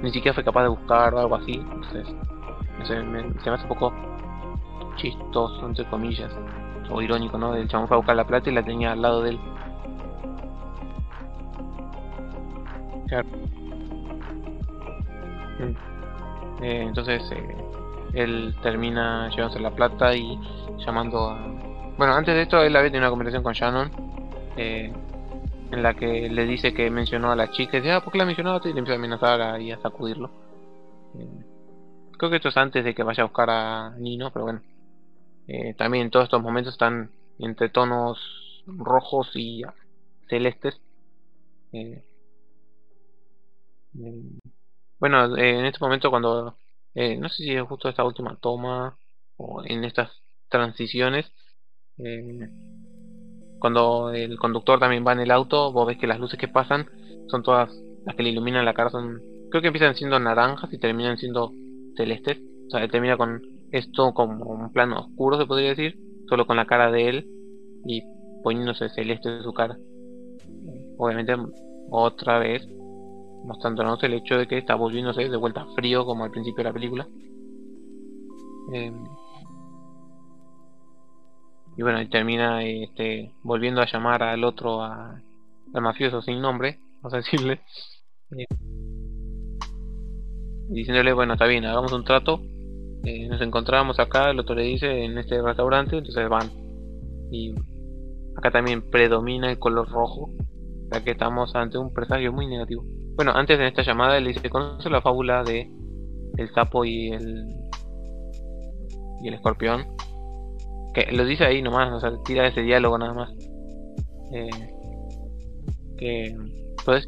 ni siquiera fue capaz de buscar o algo así. Entonces, sé, me- se me hace un poco chistoso, entre comillas, o irónico, ¿no? El chabón fue a buscar la plata y la tenía al lado de él. Eh, entonces, eh, él termina llevándose la plata y llamando a... Bueno, antes de esto él había tenido una conversación con Shannon eh, en la que le dice que mencionó a la chica y dice, ah, ¿por qué la mencionaste? Y le empieza a amenazar y a sacudirlo. Creo que esto es antes de que vaya a buscar a Nino, pero bueno. También todos estos momentos están entre tonos rojos y celestes. Bueno, eh, en este momento cuando... eh, no sé si es justo esta última toma o en estas transiciones. eh, cuando el conductor también va en el auto, vos ves que las luces que pasan son todas las que le iluminan la cara. Son, creo que empiezan siendo naranjas y terminan siendo celestes. O sea, termina con esto como un plano oscuro, se podría decir, solo con la cara de él y poniéndose celeste en su cara. Obviamente, otra vez, mostrándonos el hecho de que está volviéndose de vuelta frío como al principio de la película. Eh, y bueno, y termina este, volviendo a llamar al otro, a, al mafioso sin nombre, vamos a decirle. eh, diciéndole, bueno, está bien, hagamos un trato. eh, nos encontramos acá, el otro le dice, en este restaurante, entonces van. Y acá también predomina el color rojo, ya que estamos ante un presagio muy negativo. Bueno, antes de esta llamada le dice, ¿conoce la fábula de el sapo y el y el escorpión? Que lo dice ahí nomás, o sea, tira ese diálogo nada más. Eh, que puedes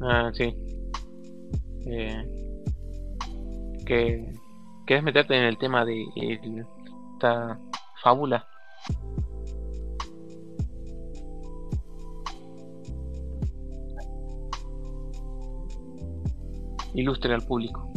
Ah, sí. Eh, que quieres meterte en el tema de esta fábula. Ilustre al público.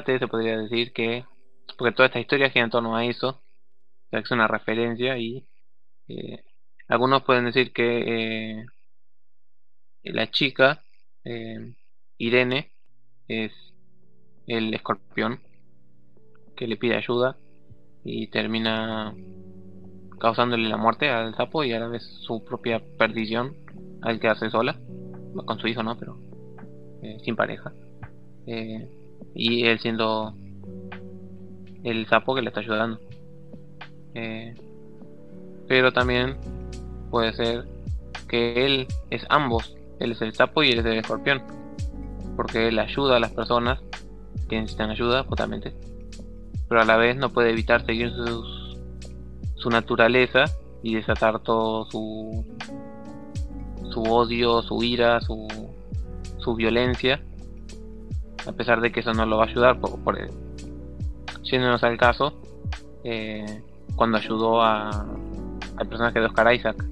Se podría decir que, porque toda esta historia gira en torno a eso, o que es una referencia y eh, algunos pueden decir que eh, la chica, eh, Irene, es el escorpión que le pide ayuda y termina causándole la muerte al sapo y a la vez su propia perdición al quedarse sola, con su hijo no, pero sin pareja. Y él siendo el sapo que le está ayudando. Eh, pero también puede ser que él es ambos. Él es el sapo y él es el escorpión. Porque él ayuda a las personas que necesitan ayuda, justamente. Pero a la vez no puede evitar seguir sus, su naturaleza y desatar todo su, su odio, su ira, su, su violencia. A pesar de que eso no lo va a ayudar. Por, por al caso, eh, cuando ayudó a, al personaje de Oscar Isaac,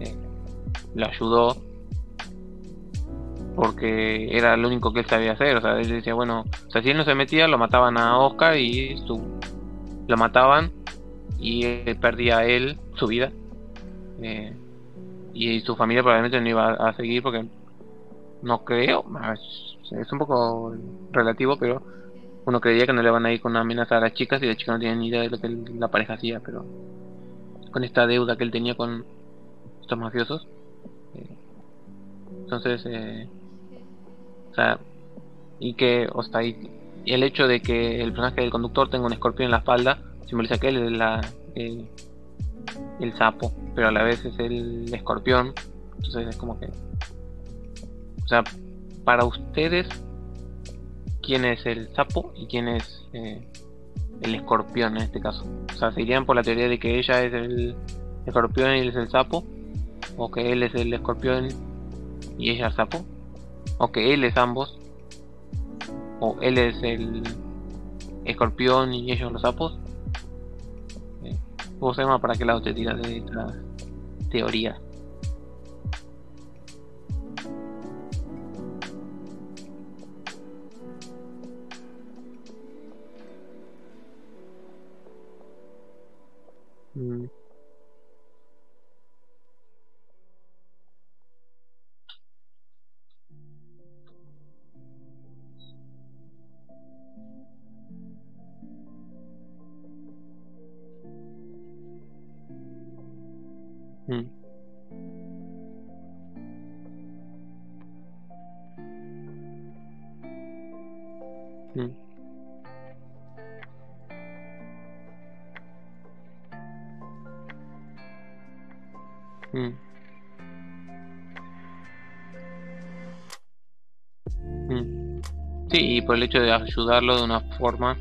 eh, lo ayudó porque era lo único que él sabía hacer. O sea, él decía, bueno, o sea, si él no se metía, lo mataban a Oscar y su, lo mataban y él perdía él su vida. Eh, y su familia probablemente no iba a seguir porque no creo, es un poco relativo, pero uno creía que no le van a ir con una amenaza a las chicas y las chicas no tienen ni idea de lo que la pareja hacía, pero con esta deuda que él tenía con estos mafiosos. Eh, entonces, eh, o sea, y que, o sea, y el hecho de que el personaje del conductor tenga un escorpión en la espalda simboliza que él es la, el, el sapo, pero a la vez es el escorpión. Entonces es como que, o sea, para ustedes, ¿quién es el sapo y quién es eh, el escorpión en este caso? O sea, ¿se irían por la teoría de que ella es el escorpión y él es el sapo? ¿O que él es el escorpión y ella el sapo? ¿O que él es ambos? ¿O él es el escorpión y ellos los sapos? Eh, ¿Vos, para qué lado te tiras de esta teoría? Mm. Mm. Mm. Mm. Mm. Sí, y por el hecho de ayudarlo de una forma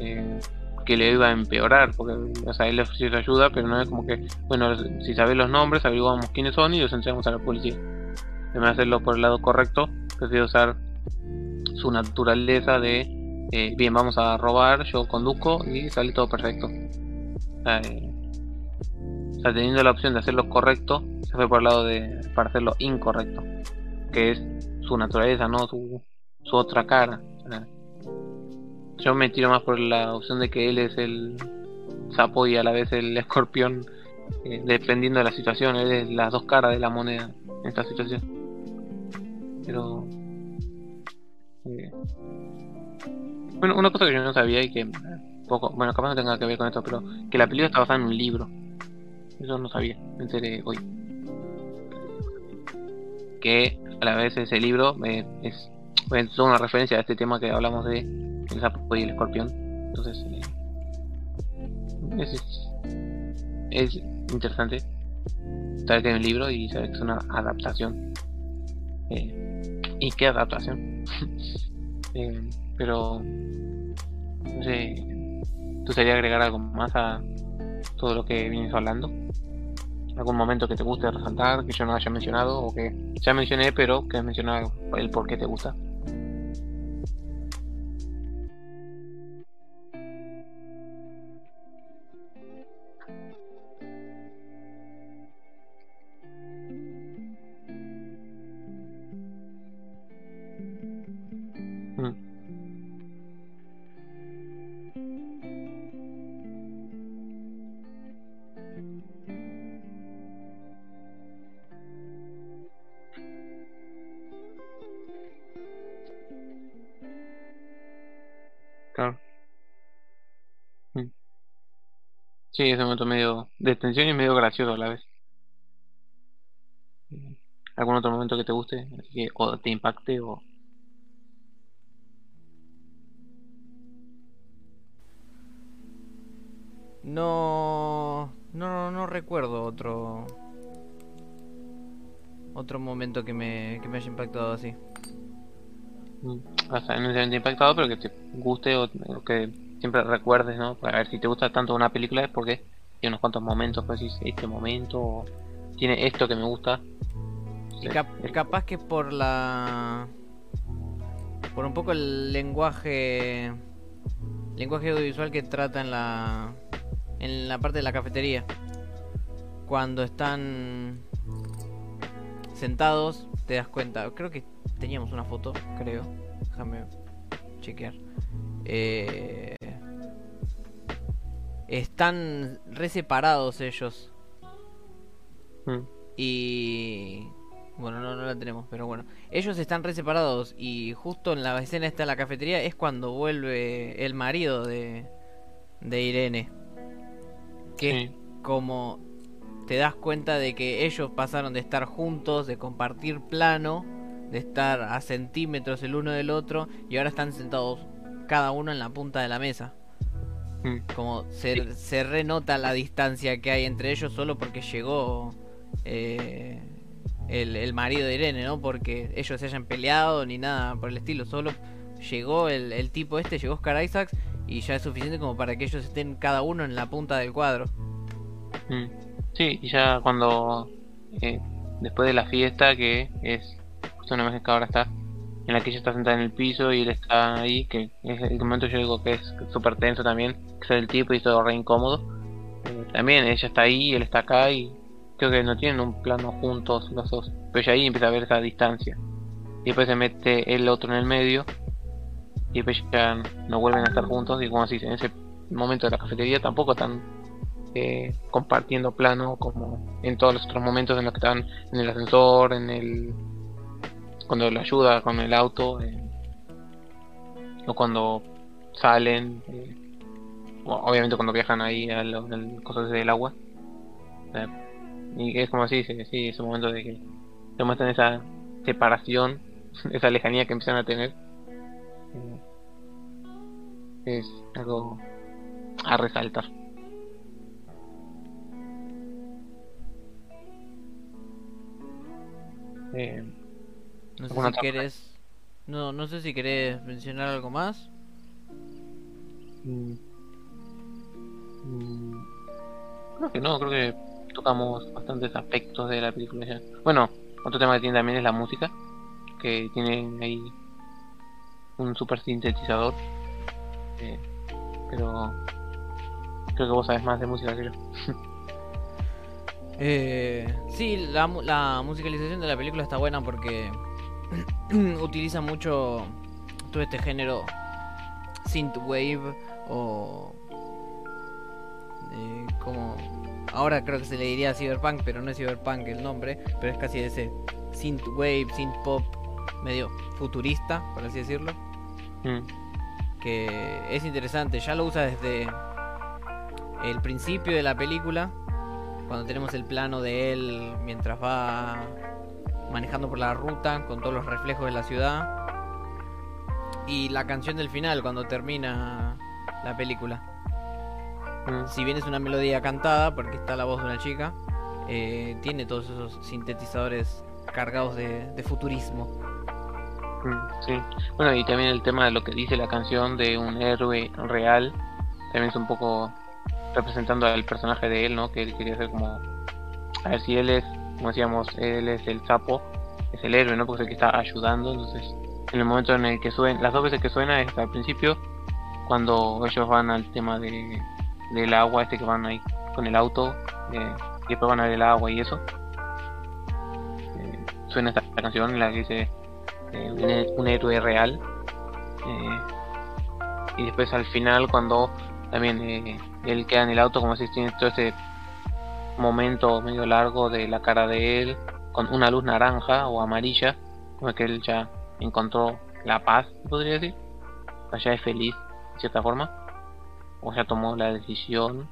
eh, que le iba a empeorar, porque o sea, él le ofreció ayuda, pero no es como que, bueno, si sabes los nombres, averiguamos quiénes son y los entregamos a la policía. En vez de hacerlo por el lado correcto, prefiero usar su naturaleza de, eh, bien, vamos a robar, yo conduzco y sale todo perfecto. Eh, O sea, teniendo la opción de hacerlo correcto, se fue por el lado de para hacerlo incorrecto, que es su naturaleza, no su, su otra cara. Yo me tiro más por la opción de que él es el sapo y a la vez el escorpión, eh, dependiendo de la situación, él es las dos caras de la moneda en esta situación. Pero. eh, bueno, una cosa que yo no sabía y que. Poco, bueno, capaz no tenga que ver con esto, pero que la película está basada en un libro. Eso no sabía, me hoy. Que a la vez ese libro eh, es, es una referencia a este tema que hablamos de el sapo y el escorpión. Entonces, eh, es, es, es interesante saber que hay un libro y saber que es una adaptación. Eh, ¿Y qué adaptación? Pero, no sé, ¿tú gustaría agregar algo más a todo lo que vienes hablando? ¿Algún momento que te guste resaltar, que yo no haya mencionado o que ya mencioné, pero que has mencionado el por qué te gusta? Sí, es un momento medio de tensión y medio gracioso a la vez. ¿Algún otro momento que te guste? Así que, o te impacte o... No, no, no recuerdo otro otro momento que me, que me haya impactado así. Mm, O sea, no necesariamente impactado, pero que te guste o, o que siempre recuerdes, ¿no? A ver, si te gusta tanto una película es porque tiene unos cuantos momentos, pues decís, este momento, o tiene esto que me gusta. Y cap- capaz que por la por un poco el lenguaje lenguaje audiovisual que trata en la en la parte de la cafetería cuando están sentados te das cuenta creo que teníamos una foto creo déjame chequear Eh, están re separados ellos Mm, y bueno, no, no la tenemos, pero bueno. Ellos están re separados y justo en la escena esta de la cafetería es cuando vuelve el marido de, de Irene. Que como te das cuenta de que ellos pasaron de estar juntos, de compartir plano, de estar a centímetros el uno del otro y ahora están sentados cada uno en la punta de la mesa. Mm, Como se, se renota la distancia que hay entre ellos solo porque llegó eh, el, el marido de Irene, ¿no? Porque ellos se hayan peleado ni nada por el estilo, solo llegó el, el tipo este, llegó Oscar Isaacs y ya es suficiente como para que ellos estén cada uno en la punta del cuadro. mm. Sí, y ya cuando eh, después de la fiesta que es justo una vez que ahora está en la que ella está sentada en el piso y él está ahí que es el momento yo digo que es súper tenso también que es el tipo y todo re incómodo. Eh, también ella está ahí él está acá y creo que no tienen un plano juntos los dos pero ya ahí empieza a ver esa distancia. Y después se mete el otro en el medio y después ya no vuelven a estar juntos y como así en ese momento de la cafetería tampoco están eh, compartiendo plano como en todos los otros momentos en los que están en el ascensor, en el cuando lo ayuda con el auto eh, o cuando salen eh, obviamente cuando viajan ahí a al cosas del agua. Eh, y es como así sí, sí, ese momento de que se muestran esa separación esa lejanía que empiezan a tener. Eh, es algo a resaltar No sé ¿Alguna si querés... No, no sé si querés mencionar algo más. mm, mm, creo que no, creo que tocamos bastantes aspectos de la película ya. Bueno, otro tema que tiene también es la música, que tiene ahí un super sintetizador. eh, pero creo que vos sabes más de música que yo. Eh, sí, la, la musicalización de la película está buena porque utiliza mucho todo este género synthwave o eh, como ahora creo que se le diría cyberpunk, pero no es cyberpunk el nombre, pero es casi ese synthwave, synthpop medio futurista, por así decirlo, Mm. que es interesante. Ya lo usa desde el principio de la película, cuando tenemos el plano de él mientras va manejando por la ruta con todos los reflejos de la ciudad. Y la canción del final, cuando termina la película. Mm. Si bien es una melodía cantada, porque está la voz de una chica, eh, tiene todos esos sintetizadores cargados de, de futurismo. Mm, Sí, bueno, y también el tema de lo que dice la canción de un héroe real, también es un poco representando al personaje de él, ¿no? Que él quería ser como, a ver si él es, como decíamos, él es el sapo, es el héroe, ¿no? Porque es el que está ayudando, entonces, en el momento en el que suena, las dos veces que suena es al principio, cuando ellos van al tema de, del agua, este que van ahí con el auto, eh, y después van a ver el agua y eso. Eh, suena esta canción en la que dice eh, un, héroe real. eh, y después al final cuando también él queda en el auto como si tiene todo ese momento medio largo de la cara de él con una luz naranja o amarilla como que él ya encontró la paz podría decir. Ya es feliz de cierta forma. O ya tomó la decisión.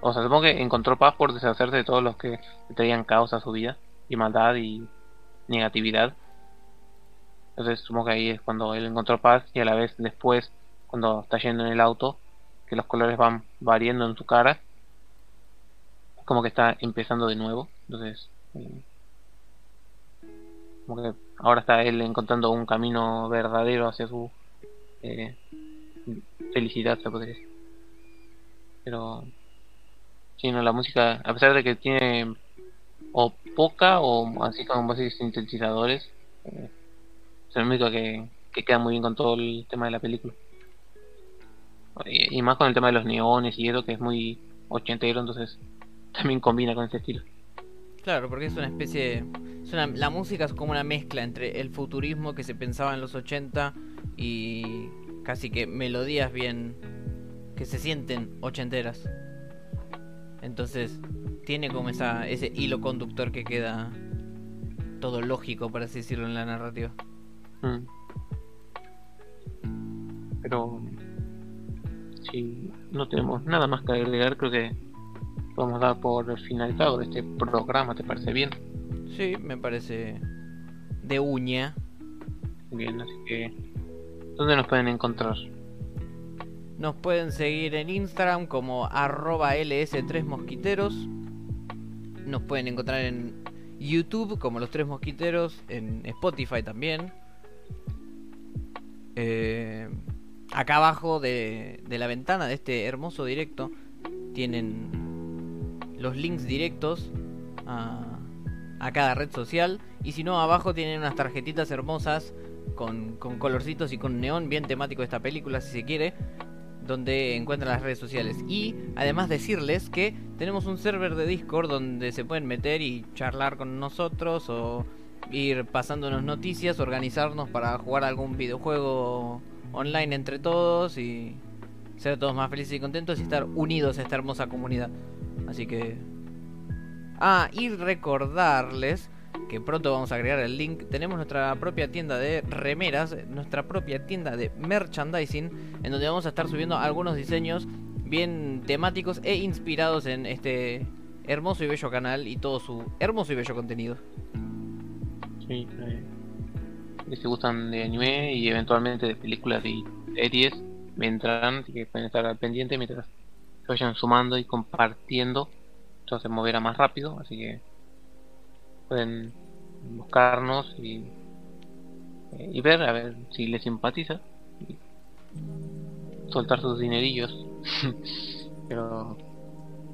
O sea supongo que encontró paz por deshacerse de todos los que traían caos a su vida y maldad y negatividad. Entonces supongo que ahí es cuando él encontró paz y a la vez después, cuando está yendo en el auto, que los colores van variando en su cara, como que está empezando de nuevo. Entonces, eh, como que ahora está él encontrando un camino verdadero hacia su eh, felicidad, se podría decir. Pero, sí, no, la música, a pesar de que tiene o poca o así como vos decís, sintetizadores, eh, es el único que, que queda muy bien con todo el tema de la película. Y, y más con el tema de los neones y eso que es muy ochentero, entonces también combina con ese estilo. Claro, porque es una especie. es una- la música es como una mezcla entre el futurismo que se pensaba en los 80 y casi que melodías bien. que se sienten ochenteras. Entonces, tiene como esa, ese hilo conductor que queda todo lógico, por así decirlo, en la narrativa. Mm. Pero si no tenemos nada más que agregar, creo que podemos dar por finalizado este programa, ¿te parece bien? Sí, me parece de uña. Bien, así que ¿dónde nos pueden encontrar? Nos pueden seguir en Instagram como arroba ls3mosquiteros. Nos pueden encontrar en YouTube como los tres mosquiteros, en Spotify también. Eh, acá abajo de, de la ventana de este hermoso directo tienen los links directos a, a cada red social. Y si no, abajo tienen unas tarjetitas hermosas con, con colorcitos y con neón bien temático de esta película, si se quiere donde encuentran las redes sociales. Y además decirles que tenemos un server de Discord donde se pueden meter y charlar con nosotros o ir pasándonos noticias, organizarnos para jugar algún videojuego online entre todos y ser todos más felices y contentos y estar unidos a esta hermosa comunidad. Así que... Ah, y recordarles que pronto vamos a agregar el link. Tenemos nuestra propia tienda de remeras, nuestra propia tienda de merchandising, en donde vamos a estar subiendo algunos diseños bien temáticos e inspirados en este hermoso y bello canal y todo su hermoso y bello contenido. Sí, eh, que si gustan de anime y eventualmente de películas y series, vendrán, así que pueden estar al pendiente mientras se vayan sumando y compartiendo. Entonces se moverá más rápido, así que pueden buscarnos y, eh, y ver a ver si les simpatiza y soltar sus dinerillos. Pero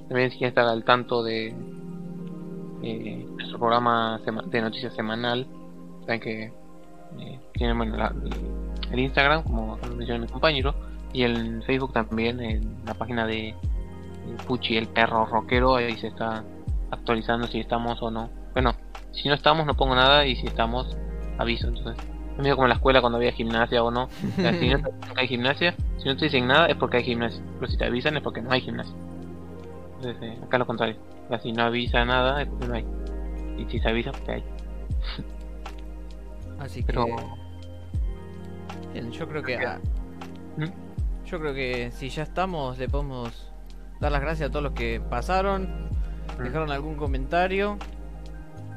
también si quieren estar al tanto de eh, nuestro programa de noticias semanal, saben que eh, tienen bueno, la- el Instagram, como mencionó mi compañero, y el Facebook también, en la página de Puchi, el perro rockero, ahí se está actualizando si estamos o no. Bueno, si no estamos no pongo nada y si estamos aviso. Entonces, es medio como en la escuela cuando había gimnasia o no. O sea, si no te dicen que hay gimnasia, si no te dicen nada es porque hay gimnasia. Pero si te avisan es porque no hay gimnasia. Entonces, eh, acá lo contrario. O sea, si no avisa nada es porque no hay. Y si se avisa porque hay. Así que. Pero- Bien, yo creo que. Yo creo que si ya estamos, le podemos dar las gracias a todos los que pasaron, Mm. dejaron algún comentario,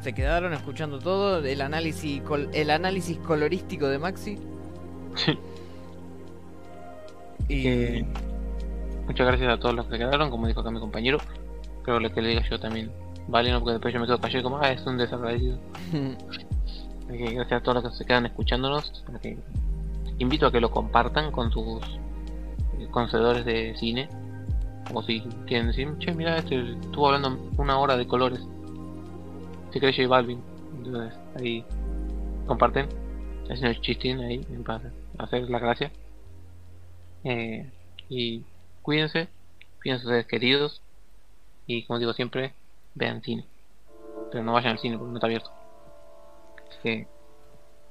se quedaron escuchando todo, el análisis, col- el análisis colorístico de Maxi. Sí. Y. Eh, Muchas gracias a todos los que quedaron, como dijo acá mi compañero. Pero lo que le diga yo también. Vale, no, porque después yo me quedo callado como, ah, es un desagradecido. Así que gracias a todos los que se quedan escuchándonos. que- Invito a que lo compartan con sus conocedores de cine. O si quieren decir, che, mira, este estuvo hablando una hora de colores. Se cree J Balvin. Entonces ahí comparten. Haciendo el chistín ahí para hacer la gracia. Eh, y cuídense, cuídense ustedes queridos. Y como digo siempre, vean cine. Pero no vayan al cine porque no está abierto. Que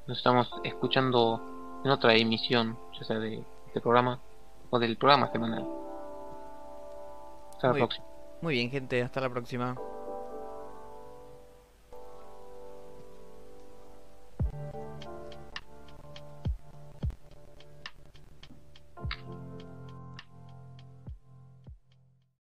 nos estamos escuchando en otra emisión, ya sea de este programa o del programa semanal. Hasta la próxima. Muy bien, gente, hasta la próxima.